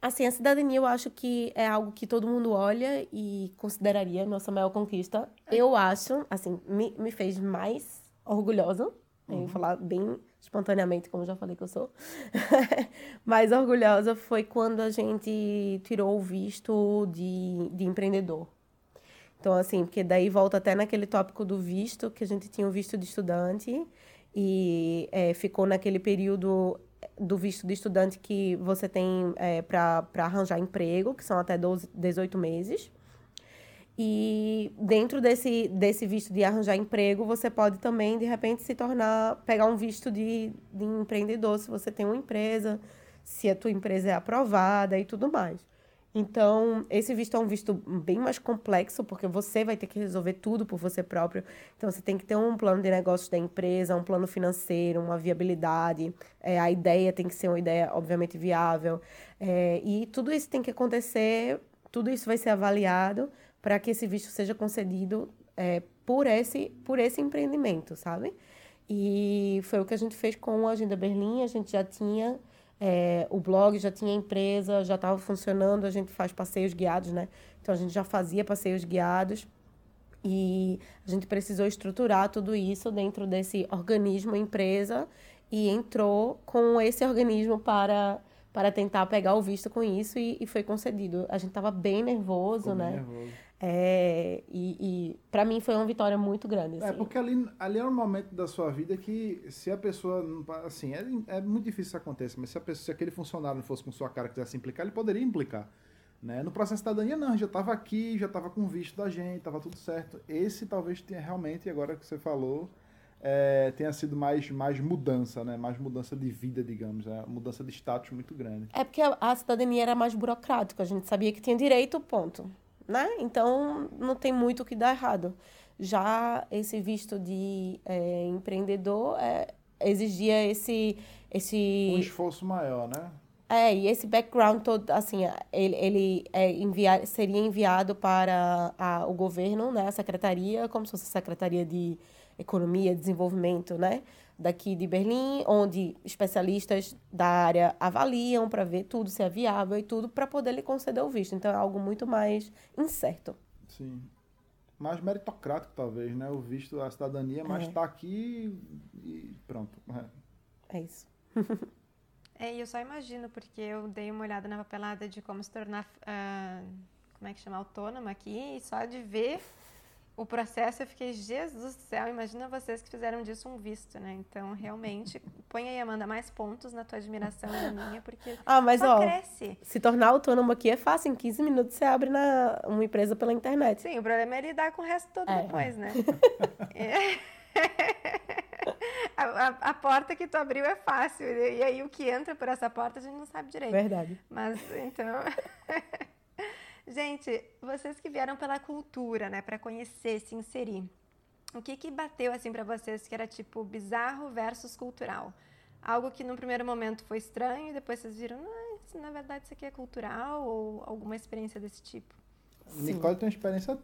[SPEAKER 4] Assim, a cidadania eu acho que é algo que todo mundo olha e consideraria nossa maior conquista. Eu acho, assim, me, me fez mais orgulhosa. Uhum. Eu falar bem espontaneamente, como já falei que eu sou. mais orgulhosa foi quando a gente tirou o visto de, de empreendedor. Então, assim, porque daí volta até naquele tópico do visto, que a gente tinha o visto de estudante e é, ficou naquele período do visto de estudante que você tem é, para arranjar emprego, que são até 12, 18 meses. E dentro desse, desse visto de arranjar emprego, você pode também, de repente, se tornar, pegar um visto de, de empreendedor, se você tem uma empresa, se a tua empresa é aprovada e tudo mais. Então, esse visto é um visto bem mais complexo, porque você vai ter que resolver tudo por você próprio. Então, você tem que ter um plano de negócios da empresa, um plano financeiro, uma viabilidade. É, a ideia tem que ser uma ideia, obviamente, viável. É, e tudo isso tem que acontecer, tudo isso vai ser avaliado para que esse visto seja concedido é, por, esse, por esse empreendimento, sabe? E foi o que a gente fez com a Agenda Berlim. A gente já tinha é, o blog, já tinha empresa, já estava funcionando. A gente faz passeios guiados, né? Então a gente já fazia passeios guiados. E a gente precisou estruturar tudo isso dentro desse organismo, empresa, e entrou com esse organismo para, para tentar pegar o visto com isso e, e foi concedido. A gente estava bem nervoso, Ficou né? Bem nervoso. É, e, e para mim foi uma vitória muito grande. É,
[SPEAKER 3] assim. É, porque ali, ali é um momento da sua vida que se a pessoa, assim, é, é muito difícil isso acontecer, mas se, a pessoa, se aquele funcionário não fosse com sua cara quisesse implicar, ele poderia implicar. Né? No processo de cidadania, não, já estava aqui, já estava com visto da gente, estava tudo certo. Esse talvez tenha realmente, agora que você falou, é, tenha sido mais, mais mudança, né? Mais mudança de vida, digamos, é, mudança de status muito grande.
[SPEAKER 4] É porque a, a cidadania era mais burocrática, a gente sabia que tinha direito, ponto né? Então não tem muito o que dar errado. Já esse visto de é, empreendedor é, exigia esse esse
[SPEAKER 3] um esforço maior, né?
[SPEAKER 4] É, e esse background todo, assim, ele, ele é enviar, seria enviado para a, o governo, né, a secretaria, como se fosse a secretaria de economia, desenvolvimento, né, daqui de Berlim, onde especialistas da área avaliam para ver tudo se é viável e tudo para poder lhe conceder o visto. Então é algo muito mais incerto.
[SPEAKER 3] Sim. Mais meritocrático, talvez, né? O visto, a cidadania, mas está é. aqui e pronto.
[SPEAKER 4] É, é isso.
[SPEAKER 1] é, e eu só imagino, porque eu dei uma olhada na papelada de como se tornar, uh, como é que chama, autônoma aqui, e só de ver o processo, eu fiquei, Jesus do céu, imagina vocês que fizeram disso um visto, né? Então, realmente, põe aí, Amanda, mais pontos na tua admiração e na minha, porque
[SPEAKER 4] ah, mas,
[SPEAKER 1] só
[SPEAKER 4] ó,
[SPEAKER 1] cresce.
[SPEAKER 4] Se tornar autônomo aqui é fácil, em 15 minutos você abre na, uma empresa pela internet.
[SPEAKER 1] Sim, o problema é lidar com o resto todo é. depois, né? a, a, a, porta que tu abriu é fácil, e aí o que entra por essa porta a gente não sabe direito.
[SPEAKER 4] Verdade.
[SPEAKER 1] Mas, então... Gente, vocês que vieram pela cultura, né, para conhecer, se inserir, o que que bateu assim para vocês que era tipo bizarro versus cultural? Algo que no primeiro momento foi estranho e depois vocês viram, ah, na verdade isso aqui é cultural ou alguma experiência desse tipo?
[SPEAKER 3] Sim. Nicole tem uma experiência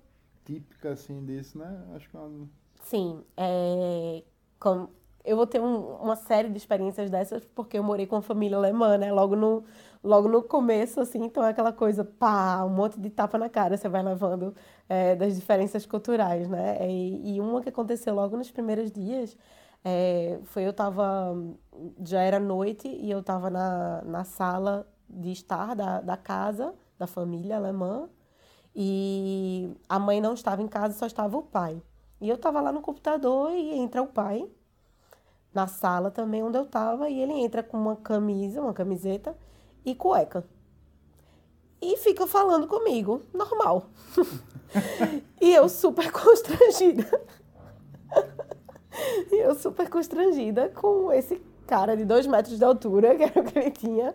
[SPEAKER 3] típica assim disso, né? Acho que é uma...
[SPEAKER 4] Sim, é... Como eu vou ter um, uma série de experiências dessas porque eu morei com a família alemã, né? Logo no, logo no começo, assim, então é aquela coisa, pá, um monte de tapa na cara você vai levando é, das diferenças culturais, né? E, e, uma que aconteceu logo nos primeiros dias é, foi eu tava, já era noite e eu tava na, na sala de estar da, da casa da família alemã e a mãe não estava em casa, só estava o pai. E eu tava lá no computador e entra o pai na sala também onde eu tava e ele entra com uma camisa, uma camiseta e cueca. E fica falando comigo, normal. e eu super constrangida. e eu super constrangida com esse cara de dois metros de altura, que era o que ele tinha,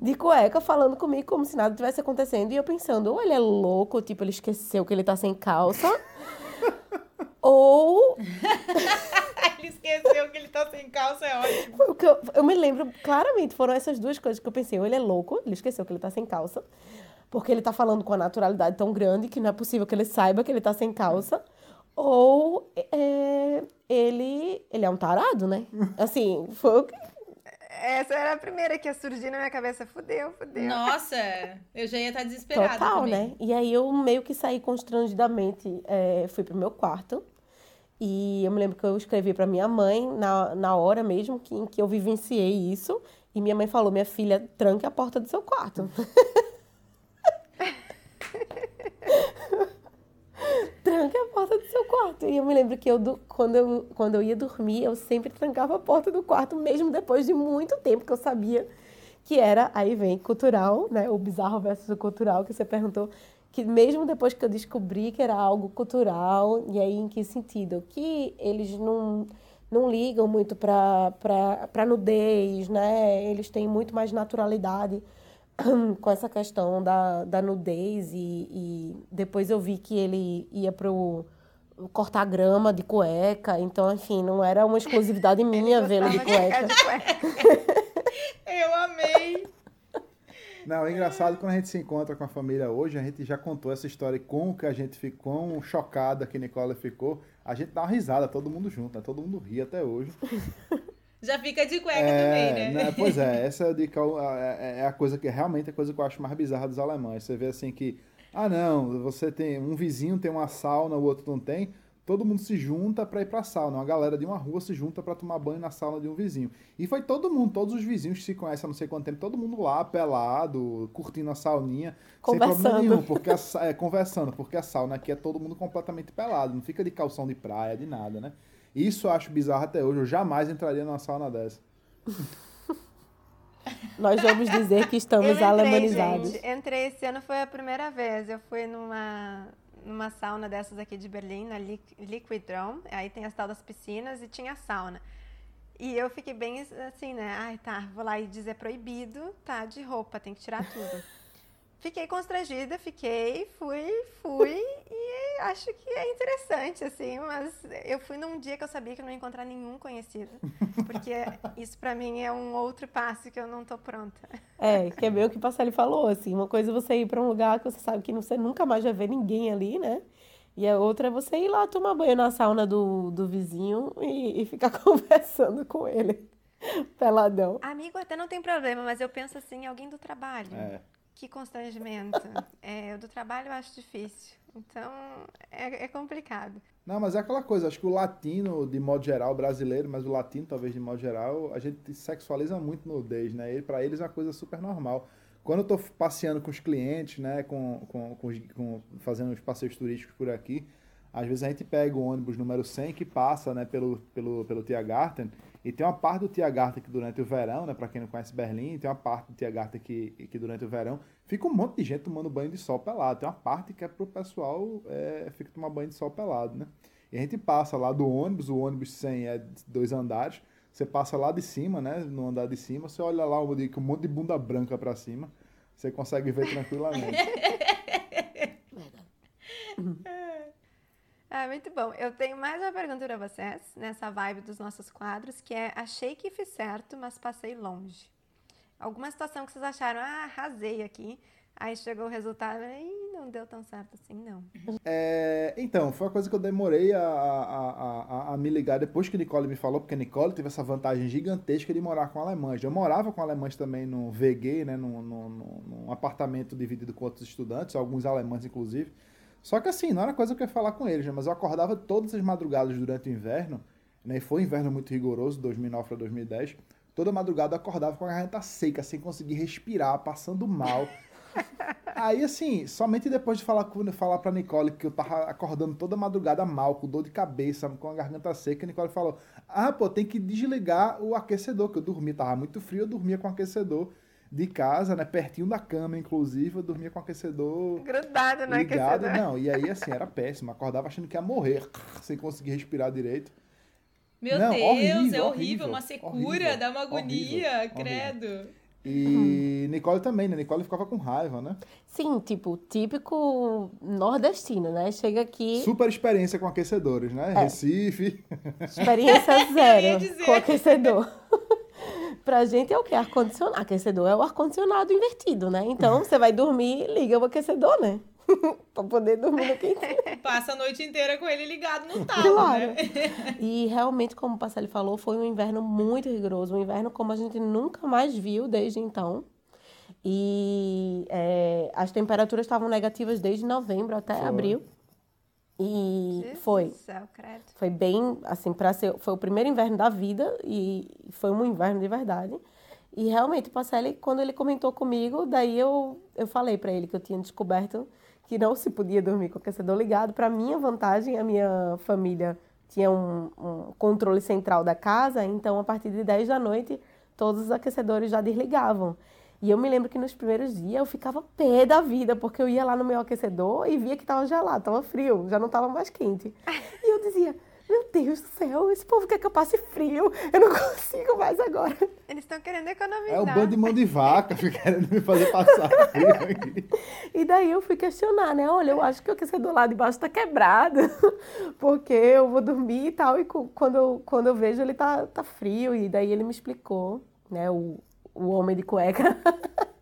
[SPEAKER 4] de cueca, falando comigo como se nada tivesse acontecendo. E eu pensando, ou ele é louco, tipo, ele esqueceu que ele tá sem calça, ou
[SPEAKER 2] esqueceu que ele tá sem calça, é ótimo.
[SPEAKER 4] Foi o que eu, eu me lembro claramente, foram essas duas coisas que eu pensei. Ou ele é louco, ele esqueceu que ele tá sem calça, porque ele tá falando com a naturalidade tão grande que não é possível que ele saiba que ele tá sem calça. Ou é, ele, ele é um tarado, né? Assim, foi o que
[SPEAKER 1] essa era a primeira que ia surgir na minha cabeça. Fudeu, fudeu.
[SPEAKER 2] Nossa, eu já ia estar desesperada.
[SPEAKER 4] Total, também. né? E aí eu meio que saí constrangidamente, é, fui pro meu quarto. E eu me lembro que eu escrevi para minha mãe na, na hora mesmo que, em que eu vivenciei isso. E minha mãe falou: Minha filha, tranque a porta do seu quarto. tranque a porta do seu quarto. E eu me lembro que eu, quando, eu, quando eu ia dormir, eu sempre trancava a porta do quarto, mesmo depois de muito tempo que eu sabia que era, aí vem cultural, né? O bizarro versus o cultural, que você perguntou que mesmo depois que eu descobri que era algo cultural, e aí em que sentido? Que eles não, não ligam muito para nudez, né? Eles têm muito mais naturalidade com essa questão da, da nudez e, e depois eu vi que ele ia pro cortar grama de cueca, então, enfim, não era uma exclusividade minha vê-lo de cueca. de cueca.
[SPEAKER 2] Eu amei!
[SPEAKER 3] Não, é engraçado quando a gente se encontra com a família hoje, a gente já contou essa história com que a gente ficou, chocada que Nicola ficou. A gente dá uma risada, todo mundo junto, né? todo mundo ri até hoje.
[SPEAKER 2] Já fica de cueca é, também, né?
[SPEAKER 3] né? Pois é, essa dica é, é a coisa que realmente é a coisa que eu acho mais bizarra dos alemães. Você vê assim que, ah não, você tem um vizinho tem uma sauna, o outro não tem todo mundo se junta para ir para a sauna. Uma galera de uma rua se junta para tomar banho na sauna de um vizinho. E foi todo mundo, todos os vizinhos que se conhecem há não sei quanto tempo, todo mundo lá, pelado, curtindo a sauninha.
[SPEAKER 4] Conversando. Sem problema nenhum,
[SPEAKER 3] porque a, é, conversando, porque a sauna aqui é todo mundo completamente pelado, não fica de calção de praia, de nada, né? Isso eu acho bizarro até hoje, eu jamais entraria numa sauna dessa.
[SPEAKER 4] Nós vamos dizer que estamos eu entrei, alemanizados.
[SPEAKER 1] Gente, entrei esse ano, foi a primeira vez. Eu fui numa numa sauna dessas aqui de Berlim, na Liquid. Aí tem as tal das piscinas e tinha sauna. E eu fiquei bem assim, né? Ai, tá, vou lá e dizer proibido, tá, de roupa, tem que tirar tudo. fiquei constrangida, fiquei, fui, fui e acho que é interessante, assim, mas eu fui num dia que eu sabia que eu não ia encontrar nenhum conhecido, porque isso para mim é um outro passo que eu não tô pronta.
[SPEAKER 4] É, que é bem o que o Passalho falou, assim, uma coisa é você ir para um lugar que você sabe que você nunca mais vai ver ninguém ali, né? E a outra é você ir lá tomar banho na sauna do, do vizinho e, e ficar conversando com ele. Peladão.
[SPEAKER 1] Amigo até não tem problema, mas eu penso assim, alguém do trabalho. É. Que constrangimento. é, o do trabalho eu acho difícil. Então, é, é, complicado.
[SPEAKER 3] Não, mas é aquela coisa, acho que o latino, de modo geral, brasileiro, mas o latino, talvez de modo geral, a gente sexualiza muito nudez, né? Para eles é uma coisa super normal. Quando eu tô passeando com os clientes, né, com, com, com, com fazendo os passeios turísticos por aqui, às vezes a gente pega o ônibus número 100 que passa né, pelo, pelo, pelo Tiergarten e tem uma parte do Tiergarten que durante o verão, né, para quem não conhece Berlim, tem uma parte do Tiergarten que, que durante o verão fica um monte de gente tomando banho de sol pelado. Tem uma parte que é para o pessoal é, fica tomar banho de sol pelado, né? E a gente passa lá do ônibus, o ônibus 100 é dois andares, você passa lá de cima, né, no andar de cima, você olha lá um monte de bunda branca para cima, você consegue ver tranquilamente.
[SPEAKER 1] Ah, muito bom. Eu tenho mais uma pergunta para vocês, nessa vibe dos nossos quadros, que é achei que fiz certo, mas passei longe. Alguma situação que vocês acharam, ah, arrasei aqui, aí chegou o resultado e não deu tão certo assim, não.
[SPEAKER 3] É, então, foi uma coisa que eu demorei a, a, a, a, me ligar depois que Nicole me falou, porque Nicole teve essa vantagem gigantesca de morar com alemães. Eu morava com alemães também no VG, né, num, num, num apartamento dividido com outros estudantes, alguns alemães inclusive. Só que assim, não era coisa que eu ia falar com eles, né? mas eu acordava todas as madrugadas durante o inverno, né? E foi um inverno muito rigoroso, 2009 para 2010. Toda madrugada eu acordava com a garganta seca, sem conseguir respirar, passando mal. Aí, assim, somente depois de falar, falar pra Nicole que eu tava acordando toda madrugada mal, com dor de cabeça, com a garganta seca, a Nicole falou: Ah, pô, tem que desligar o aquecedor, que eu dormia, tava muito frio, eu dormia com o aquecedor de casa, né? Pertinho da cama, inclusive, eu dormia com o aquecedor.
[SPEAKER 1] Grudado no
[SPEAKER 3] ligado. aquecedor. Não, e aí, assim, era péssimo. Acordava achando que ia morrer, sem conseguir respirar direito.
[SPEAKER 2] Meu não, Deus, horrível, é horrível, horrível, uma secura, horrível, dá uma agonia, horrível, credo.
[SPEAKER 3] E Nicole também, né? Nicole ficava com raiva, né?
[SPEAKER 4] Sim, tipo, típico nordestino, né? Chega aqui.
[SPEAKER 3] Super experiência com aquecedores, né? É. Recife.
[SPEAKER 4] Experiência zero com aquecedor. Pra gente é o quê? Ar-condicionado. Aquecedor é o ar-condicionado invertido, né? Então, você vai dormir, liga o aquecedor, né? pra poder dormir no quentinho.
[SPEAKER 2] Passa a noite inteira com ele ligado no talo, claro. né?
[SPEAKER 4] e realmente, como o Passalho falou, foi um inverno muito rigoroso. Um inverno como a gente nunca mais viu desde então. E é, as temperaturas estavam negativas desde novembro até foi. abril. E Jesus foi.
[SPEAKER 1] Céu.
[SPEAKER 4] Foi bem, assim, para ser. Foi o primeiro inverno da vida e foi um inverno de verdade. E realmente, o Passelli, quando ele comentou comigo, daí eu, eu falei para ele que eu tinha descoberto que não se podia dormir com o aquecedor ligado. Para minha vantagem, a minha família tinha um, um, controle central da casa, então a partir de 10 da noite todos os aquecedores já desligavam. E eu me lembro que nos primeiros dias eu ficava pé da vida, porque eu ia lá no meu aquecedor e via que estava gelado, estava frio, já não estava mais quente. E eu dizia, meu Deus do céu, esse povo quer que eu passe frio, eu não consigo mais agora.
[SPEAKER 1] Eles estão querendo economizar.
[SPEAKER 3] É o bando de mão de vaca querendo me fazer passar frio aqui.
[SPEAKER 4] E daí eu fui questionar, né? Olha, eu acho que o aquecedor lá de baixo tá quebrado, porque eu vou dormir e tal, e quando eu, quando eu vejo ele tá, tá frio. E daí ele me explicou, né? O, o homem de cueca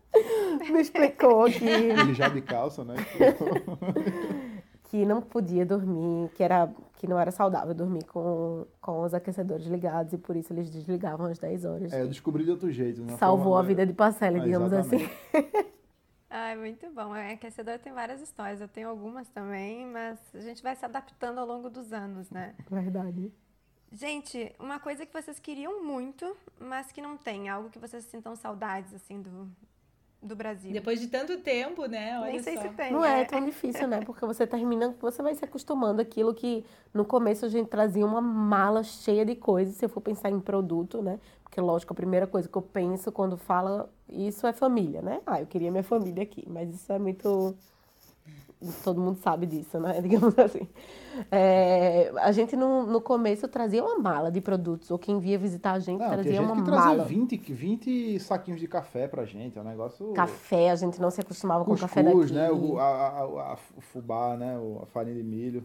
[SPEAKER 4] me explicou que...
[SPEAKER 3] Ele já de calça, né?
[SPEAKER 4] que não podia dormir, que era que não era saudável dormir com, com os aquecedores ligados e por isso eles desligavam às 10 horas.
[SPEAKER 3] É, eu descobri de outro jeito.
[SPEAKER 4] Né? Salvou a vida de Parcela, ah, digamos assim.
[SPEAKER 1] Ai, muito bom. É, aquecedor tem várias histórias. Eu tenho algumas também, mas a gente vai se adaptando ao longo dos anos, né?
[SPEAKER 4] Verdade.
[SPEAKER 1] Gente, uma coisa que vocês queriam muito, mas que não tem, algo que vocês sintam saudades, assim, do, do Brasil.
[SPEAKER 2] Depois de tanto tempo, né?
[SPEAKER 1] Olha Nem sei
[SPEAKER 2] só.
[SPEAKER 1] se tem.
[SPEAKER 4] Não é, é tão difícil, né? Porque você termina, você vai se acostumando aquilo que no começo a gente trazia uma mala cheia de coisas, se eu for pensar em produto, né? Porque, lógico, a primeira coisa que eu penso quando fala isso é família, né? Ah, eu queria minha família aqui, mas isso é muito todo mundo sabe disso, né? Digamos assim. É, a gente no, no começo trazia uma mala de produtos, ou quem via visitar a gente
[SPEAKER 3] não,
[SPEAKER 4] trazia
[SPEAKER 3] gente
[SPEAKER 4] uma
[SPEAKER 3] que
[SPEAKER 4] mala.
[SPEAKER 3] Trazia 20, 20 saquinhos de café pra gente, é um negócio.
[SPEAKER 4] Café, a gente não se acostumava
[SPEAKER 3] Cuscuz,
[SPEAKER 4] com café daqui.
[SPEAKER 3] né? O, a, a, a, o fubá, né? A farinha de milho.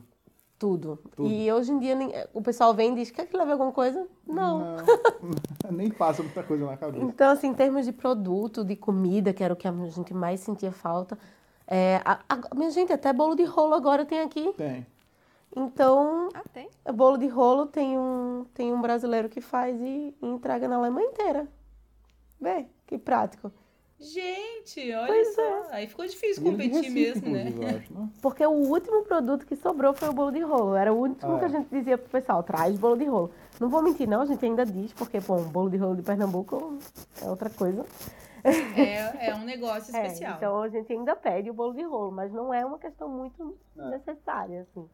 [SPEAKER 4] Tudo. Tudo. E hoje em dia o pessoal vem e diz: quer que leve alguma coisa? Não. não
[SPEAKER 3] nem passa muita coisa na cabeça.
[SPEAKER 4] Então, assim, em termos de produto, de comida, que era o que a gente mais sentia falta, é, a, a, minha gente, até bolo de rolo agora tem aqui.
[SPEAKER 3] Tem.
[SPEAKER 4] Então,
[SPEAKER 1] ah, tem?
[SPEAKER 4] bolo de rolo tem um, tem um brasileiro que faz e, e entrega na Alemanha inteira. Vê, que prático.
[SPEAKER 2] Gente, olha pois só. É. Aí ficou difícil competir mesmo, né?
[SPEAKER 3] Acho, né?
[SPEAKER 4] Porque o último produto que sobrou foi o bolo de rolo. Era o último ah, que a gente dizia pro pessoal, traz bolo de rolo. Não vou mentir, não, a gente ainda diz, porque, bom, bolo de rolo de Pernambuco é outra coisa.
[SPEAKER 2] É, é um negócio é, especial.
[SPEAKER 4] É, então a gente ainda pede o bolo de rolo, mas não é uma questão muito é. necessária, assim.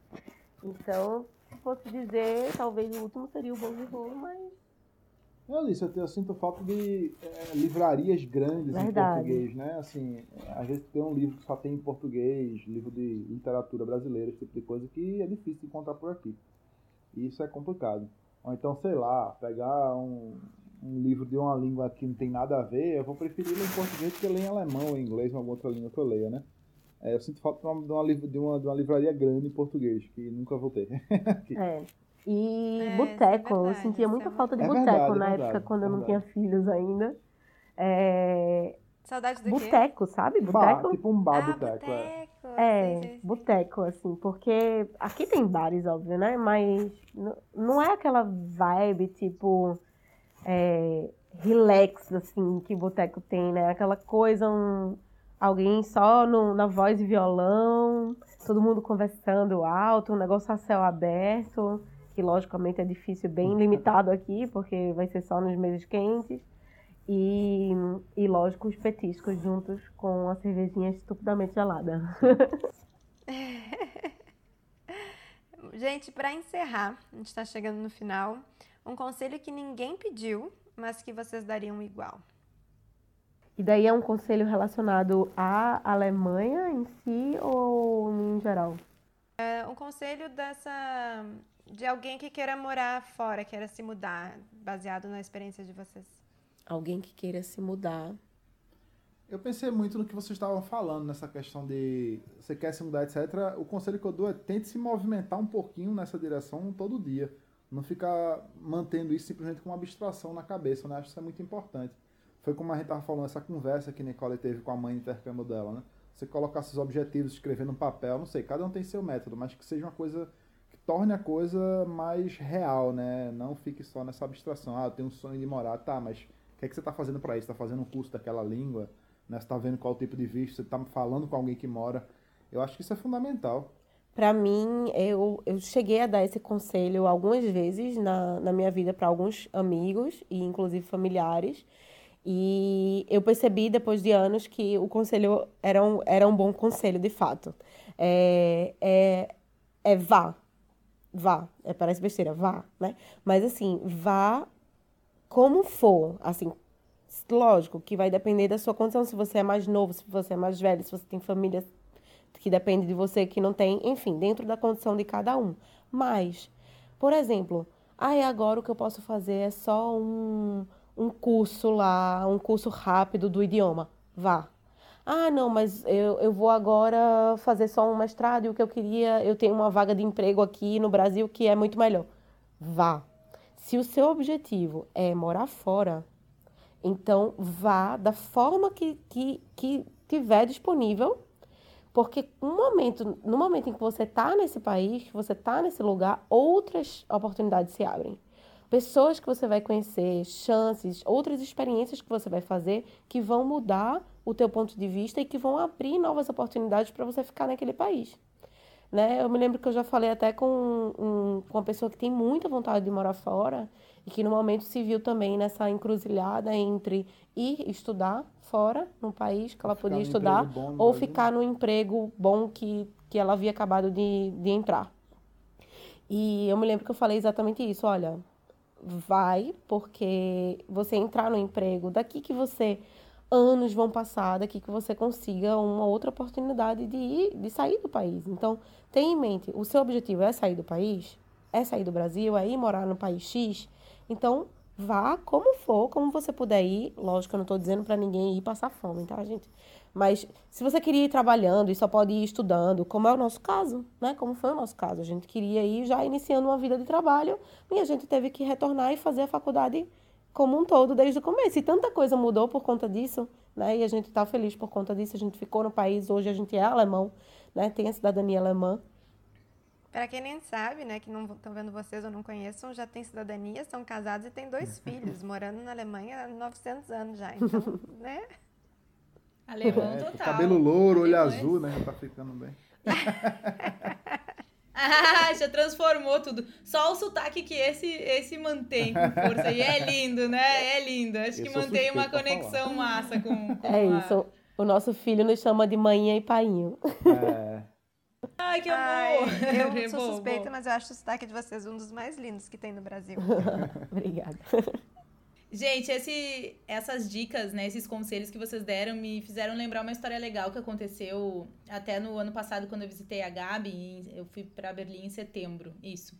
[SPEAKER 4] Então, se fosse dizer, talvez o último seria o bolo de rolo, mas.
[SPEAKER 3] Não, Alice, eu, eu sinto falta de é, livrarias grandes Verdade. em português, né? Assim, às vezes tem um livro que só tem em português, livro de literatura brasileira, esse tipo de coisa, que é difícil encontrar por aqui. E isso é complicado. Ou então, sei lá, pegar um, um livro de uma língua que não tem nada a ver, eu vou preferir ler em português do que ler em alemão ou em inglês ou alguma outra língua que eu leia, né? É, eu sinto falta de uma, de, uma, de uma livraria grande em português, que nunca vou ter.
[SPEAKER 4] é. E é, boteco, é eu sentia muita é falta de é boteco verdade, na época, quando eu não tinha filhos ainda. É...
[SPEAKER 1] Saudade do
[SPEAKER 4] Boteco, sabe? Boteco?
[SPEAKER 3] tipo um bar
[SPEAKER 1] ah,
[SPEAKER 3] boteco.
[SPEAKER 1] É,
[SPEAKER 4] é boteco, assim, porque aqui tem bares, óbvio, né? Mas não é aquela vibe, tipo é, relax, assim, que boteco tem, né? Aquela coisa, um, alguém só no, na voz e violão, todo mundo conversando alto, um negócio a céu aberto, que logicamente é difícil, bem limitado aqui, porque vai ser só nos meses quentes. E, e lógico, os petiscos juntos com a cervejinha estupidamente gelada.
[SPEAKER 1] gente, para encerrar, a gente está chegando no final. Um conselho que ninguém pediu, mas que vocês dariam igual.
[SPEAKER 4] E daí é um conselho relacionado à Alemanha em si ou em geral?
[SPEAKER 1] É um conselho dessa de alguém que queira morar fora, queira se mudar, baseado na experiência de vocês.
[SPEAKER 4] Alguém que queira se mudar.
[SPEAKER 3] Eu pensei muito no que vocês estavam falando nessa questão de você quer se mudar, etc. O conselho que eu dou é tente se movimentar um pouquinho nessa direção todo dia. Não ficar mantendo isso simplesmente com uma abstração na cabeça, né? Acho que isso é muito importante. Foi como a gente estava falando, essa conversa que Nicole teve com a mãe de intercâmbio dela, né? Você colocar seus objetivos, escrever no papel, não sei, cada um tem seu método, mas que seja uma coisa que torne a coisa mais real, né? Não fique só nessa abstração. Ah, eu tenho um sonho de morar, tá, mas o que, é que você está fazendo para isso? Está fazendo um curso daquela língua? Né? Você está vendo qual tipo de visto? Você está falando com alguém que mora? Eu acho que isso é fundamental.
[SPEAKER 4] Para mim, eu, eu cheguei a dar esse conselho algumas vezes na, na minha vida para alguns amigos e inclusive familiares. E eu percebi depois de anos que o conselho era um, era um bom conselho, de fato. É, é, é vá. Vá. É, parece besteira, vá, né? Mas assim, vá como for. Assim, lógico que vai depender da sua condição. Se você é mais novo, se você é mais velho, se você tem família que depende de você, que não tem, enfim, dentro da condição de cada um. Mas, por exemplo, ah, agora o que eu posso fazer é só um, um curso curso lá, um curso rápido do idioma. Vá. Ah, não, mas eu, eu vou agora fazer só um mestrado e o que eu queria, eu tenho uma vaga de emprego aqui no Brasil que é muito melhor. Vá. Se o seu objetivo é morar fora, então vá da forma que, que, que tiver disponível, porque no momento, no momento em que você está nesse país, que você está nesse lugar, outras oportunidades se abrem pessoas que você vai conhecer, chances, outras experiências que você vai fazer que vão mudar o teu ponto de vista e que vão abrir novas oportunidades para você ficar naquele país. Né? Eu me lembro que eu já falei até com, um, com uma pessoa que tem muita vontade de morar fora e que no momento se viu também nessa encruzilhada entre ir estudar fora, num país que ela podia estudar, ou ficar no emprego bom que, que ela havia acabado de, de entrar. E eu me lembro que eu falei exatamente isso, olha, vai, porque você entrar no emprego, daqui que você anos vão passar, daqui que você consiga uma outra oportunidade de ir, de sair do país. Então, tenha em mente, o seu objetivo é sair do país, é sair do Brasil, é ir morar no país X. Então, vá como for, como você puder ir. Lógico, eu não estou dizendo para ninguém ir passar fome, tá, gente? Mas se você queria ir trabalhando e só pode ir estudando, como é o nosso caso, né? Como foi o nosso caso, a gente queria ir já iniciando uma vida de trabalho e a gente teve que retornar e fazer a faculdade como um todo desde o começo. E tanta coisa mudou por conta disso, né? E a gente está feliz por conta disso. A gente ficou no país, hoje a gente é alemão, né? Tem a cidadania alemã.
[SPEAKER 1] Para quem nem sabe, né, que não estão vendo vocês ou não conheçam, já tem cidadania, são casados e têm dois filhos, morando na Alemanha há 900 anos já. Então, né?
[SPEAKER 2] Alemão é, total.
[SPEAKER 3] Cabelo louro, olho azul, né? Já tá ficando bem.
[SPEAKER 2] ah, já transformou tudo. Só o sotaque que esse, esse mantém com força. E é lindo, né? É lindo. Acho que mantém uma conexão massa com, com
[SPEAKER 4] É isso. O nosso filho nos chama de manhã e painho.
[SPEAKER 2] É. Ai, que amor!
[SPEAKER 1] Ai, eu sou suspeita, mas eu acho o sotaque de vocês um dos mais lindos que tem no Brasil.
[SPEAKER 4] Obrigada.
[SPEAKER 2] Gente, esse, essas dicas, né, esses conselhos que vocês deram me fizeram lembrar uma história legal que aconteceu até no ano passado quando eu visitei a Gabi. Eu fui para Berlim em setembro, isso.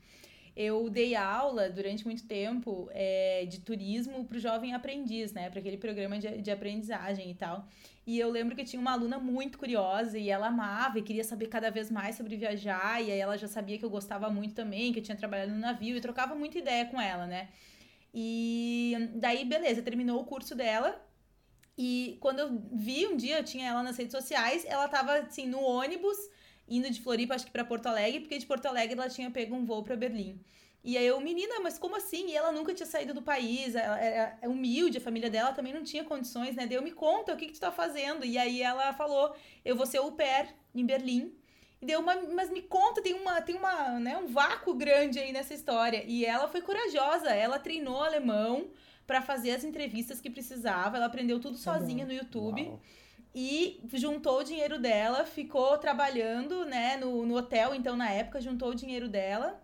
[SPEAKER 2] Eu dei aula durante muito tempo é, de turismo para o jovem aprendiz, né, para aquele programa de, de aprendizagem e tal. E eu lembro que tinha uma aluna muito curiosa e ela amava e queria saber cada vez mais sobre viajar. E aí ela já sabia que eu gostava muito também, que eu tinha trabalhado no navio e trocava muita ideia com ela, né? E daí, beleza, terminou o curso dela. E quando eu vi um dia, eu tinha ela nas redes sociais, ela tava assim no ônibus indo de Floripa, acho que para Porto Alegre, porque de Porto Alegre ela tinha pego um voo para Berlim. E aí eu, menina, mas como assim? E ela nunca tinha saído do país, ela é, é humilde, a família dela também não tinha condições, né? Daí eu me conta, o que que tu tá fazendo? E aí ela falou, eu vou ser au pair em Berlim deu uma, mas me conta, tem uma, tem uma, né, um vácuo grande aí nessa história. E ela foi corajosa, ela treinou alemão para fazer as entrevistas que precisava, ela aprendeu tudo tá sozinha no YouTube. Uau. E juntou o dinheiro dela, ficou trabalhando, né, no, no hotel, então na época juntou o dinheiro dela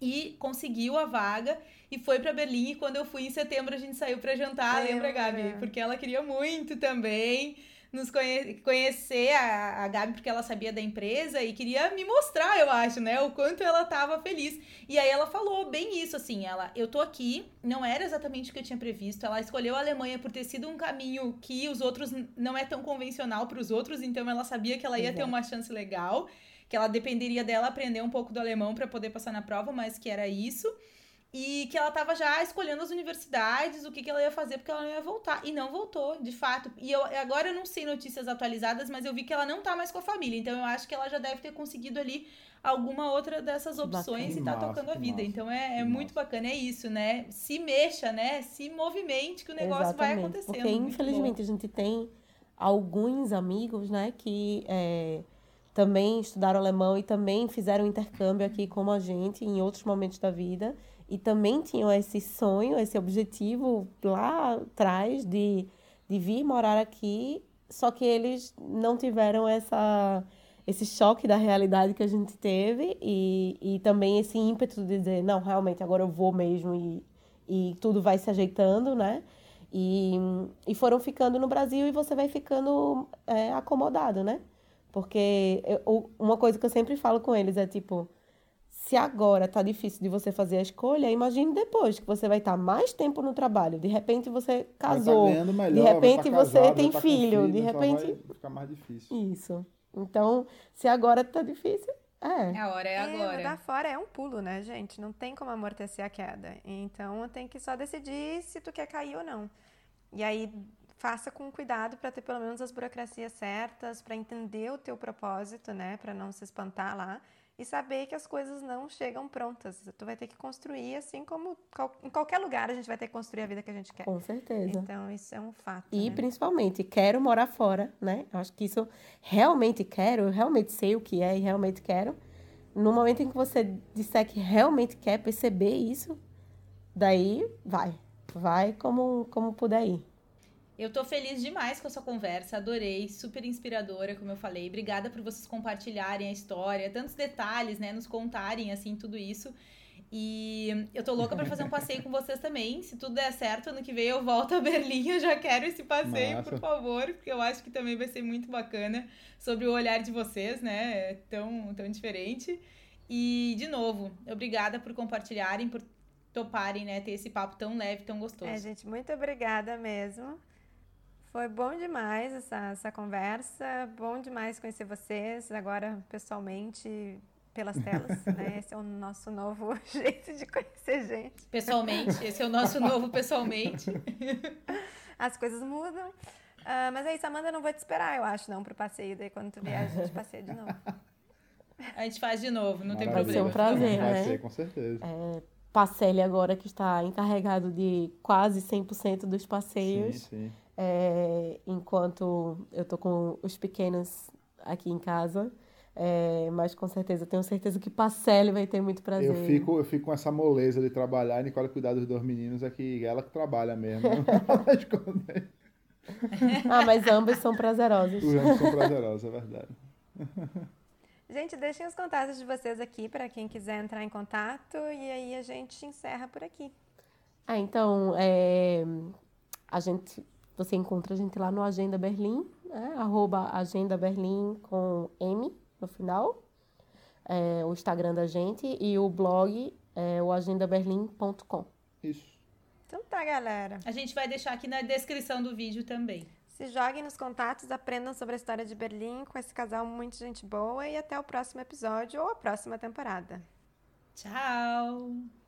[SPEAKER 2] e conseguiu a vaga e foi para Berlim. E quando eu fui em setembro, a gente saiu para jantar, lembra, Gabi? Porque ela queria muito também nos conhe conhecer a, a Gabi, porque ela sabia da empresa e queria me mostrar, eu acho, né? O quanto ela tava feliz. E aí ela falou bem isso, assim, ela, eu tô aqui, não era exatamente o que eu tinha previsto. Ela escolheu a Alemanha por ter sido um caminho que os outros não é tão convencional para os outros, então ela sabia que ela ia Exato. ter uma chance legal, que ela dependeria dela aprender um pouco do alemão para poder passar na prova, mas que era isso e que ela estava já escolhendo as universidades, o que, que ela ia fazer, porque ela não ia voltar. E não voltou, de fato. E eu agora eu não sei notícias atualizadas, mas eu vi que ela não tá mais com a família. Então eu acho que ela já deve ter conseguido ali alguma outra dessas opções bacana. e tá massa, tocando a vida. Massa, então é, é muito massa. bacana, é isso, né? Se mexa, né? Se movimente que o negócio Exatamente, vai acontecendo.
[SPEAKER 4] Porque infelizmente a gente tem alguns amigos, né, que é, também estudaram alemão e também fizeram intercâmbio aqui como a gente em outros momentos da vida e também tinham esse sonho, esse objetivo lá atrás de, de vir morar aqui, só que eles não tiveram essa, esse choque da realidade que a gente teve e, e também esse ímpeto de dizer, não, realmente agora eu vou mesmo e, e tudo vai se ajeitando, né? E, e foram ficando no Brasil e você vai ficando é, acomodado, né? Porque eu, uma coisa que eu sempre falo com eles é tipo, se agora tá difícil de você fazer a escolha, imagine depois que você vai estar tá mais tempo no trabalho. De repente você tá casou, tá melhor, de repente tá você tem tá filho, filho, de repente
[SPEAKER 3] vai ficar mais difícil.
[SPEAKER 4] Isso. Então, se agora tá difícil,
[SPEAKER 2] é. A hora é, é agora.
[SPEAKER 1] Dar fora é um pulo, né, gente? Não tem como amortecer a queda. Então, tem que só decidir se tu quer cair ou não. E aí faça com cuidado para ter pelo menos as burocracias certas, para entender o teu propósito, né, para não se espantar lá e saber que as coisas não chegam prontas. Tu vai ter que construir, assim como em qualquer lugar a gente vai ter que construir a vida que a gente quer.
[SPEAKER 4] Com certeza.
[SPEAKER 1] Então, isso é um fato.
[SPEAKER 4] E
[SPEAKER 1] né?
[SPEAKER 4] principalmente, quero morar fora, né? Eu acho que isso realmente quero, eu realmente sei o que é e realmente quero. No momento em que você disser que realmente quer perceber isso, daí vai. Vai como, como puder ir.
[SPEAKER 2] Eu tô feliz demais com essa conversa, adorei, super inspiradora, como eu falei. Obrigada por vocês compartilharem a história, tantos detalhes, né, nos contarem assim tudo isso. E eu tô louca para fazer um passeio com vocês também. Se tudo der certo, ano que vem eu volto a Berlim. Eu já quero esse passeio, Massa. por favor, porque eu acho que também vai ser muito bacana sobre o olhar de vocês, né? É tão, tão diferente. E, de novo, obrigada por compartilharem, por toparem, né? Ter esse papo tão leve, tão gostoso.
[SPEAKER 1] É, gente, muito obrigada mesmo. Foi bom demais essa, essa conversa, bom demais conhecer vocês agora pessoalmente pelas telas, né? Esse é o nosso novo jeito de conhecer gente.
[SPEAKER 2] Pessoalmente, esse é o nosso novo pessoalmente.
[SPEAKER 1] As coisas mudam. Uh, mas é isso, Amanda, não vou te esperar, eu acho, não, pro passeio. Daí quando tu vier, a gente passeia de novo.
[SPEAKER 2] A gente faz de novo, não
[SPEAKER 4] Maravilha.
[SPEAKER 2] tem problema.
[SPEAKER 4] Vai ser um prazer,
[SPEAKER 3] Vai
[SPEAKER 4] né?
[SPEAKER 3] ser, com certeza.
[SPEAKER 4] É, Pacelli agora que está encarregado de quase 100% dos passeios.
[SPEAKER 3] Sim, sim
[SPEAKER 4] é, enquanto eu tô com os pequenos aqui em casa. É, mas com certeza, tenho certeza que Pacelli vai ter muito prazer.
[SPEAKER 3] Eu fico, eu fico com essa moleza de trabalhar e Nicole cuidar dos dois meninos, é que ela que trabalha mesmo.
[SPEAKER 4] ah, mas ambos são prazerosos.
[SPEAKER 3] Os ambos são prazerosos, é verdade.
[SPEAKER 1] Gente, deixem os contatos de vocês aqui para quem quiser entrar em contato e aí a gente encerra por aqui.
[SPEAKER 4] Ah, então, é, a gente você encontra a gente lá no Agenda Berlim, né? arroba Agenda Berlim com M no final, é, o Instagram da gente e o blog é o agendaberlim.com.
[SPEAKER 3] Isso.
[SPEAKER 1] Então tá, galera.
[SPEAKER 2] A gente vai deixar aqui na descrição do vídeo também.
[SPEAKER 1] Se joguem nos contatos, aprendam sobre a história de Berlim com esse casal muito gente boa e até o próximo episódio ou a próxima temporada.
[SPEAKER 2] Tchau!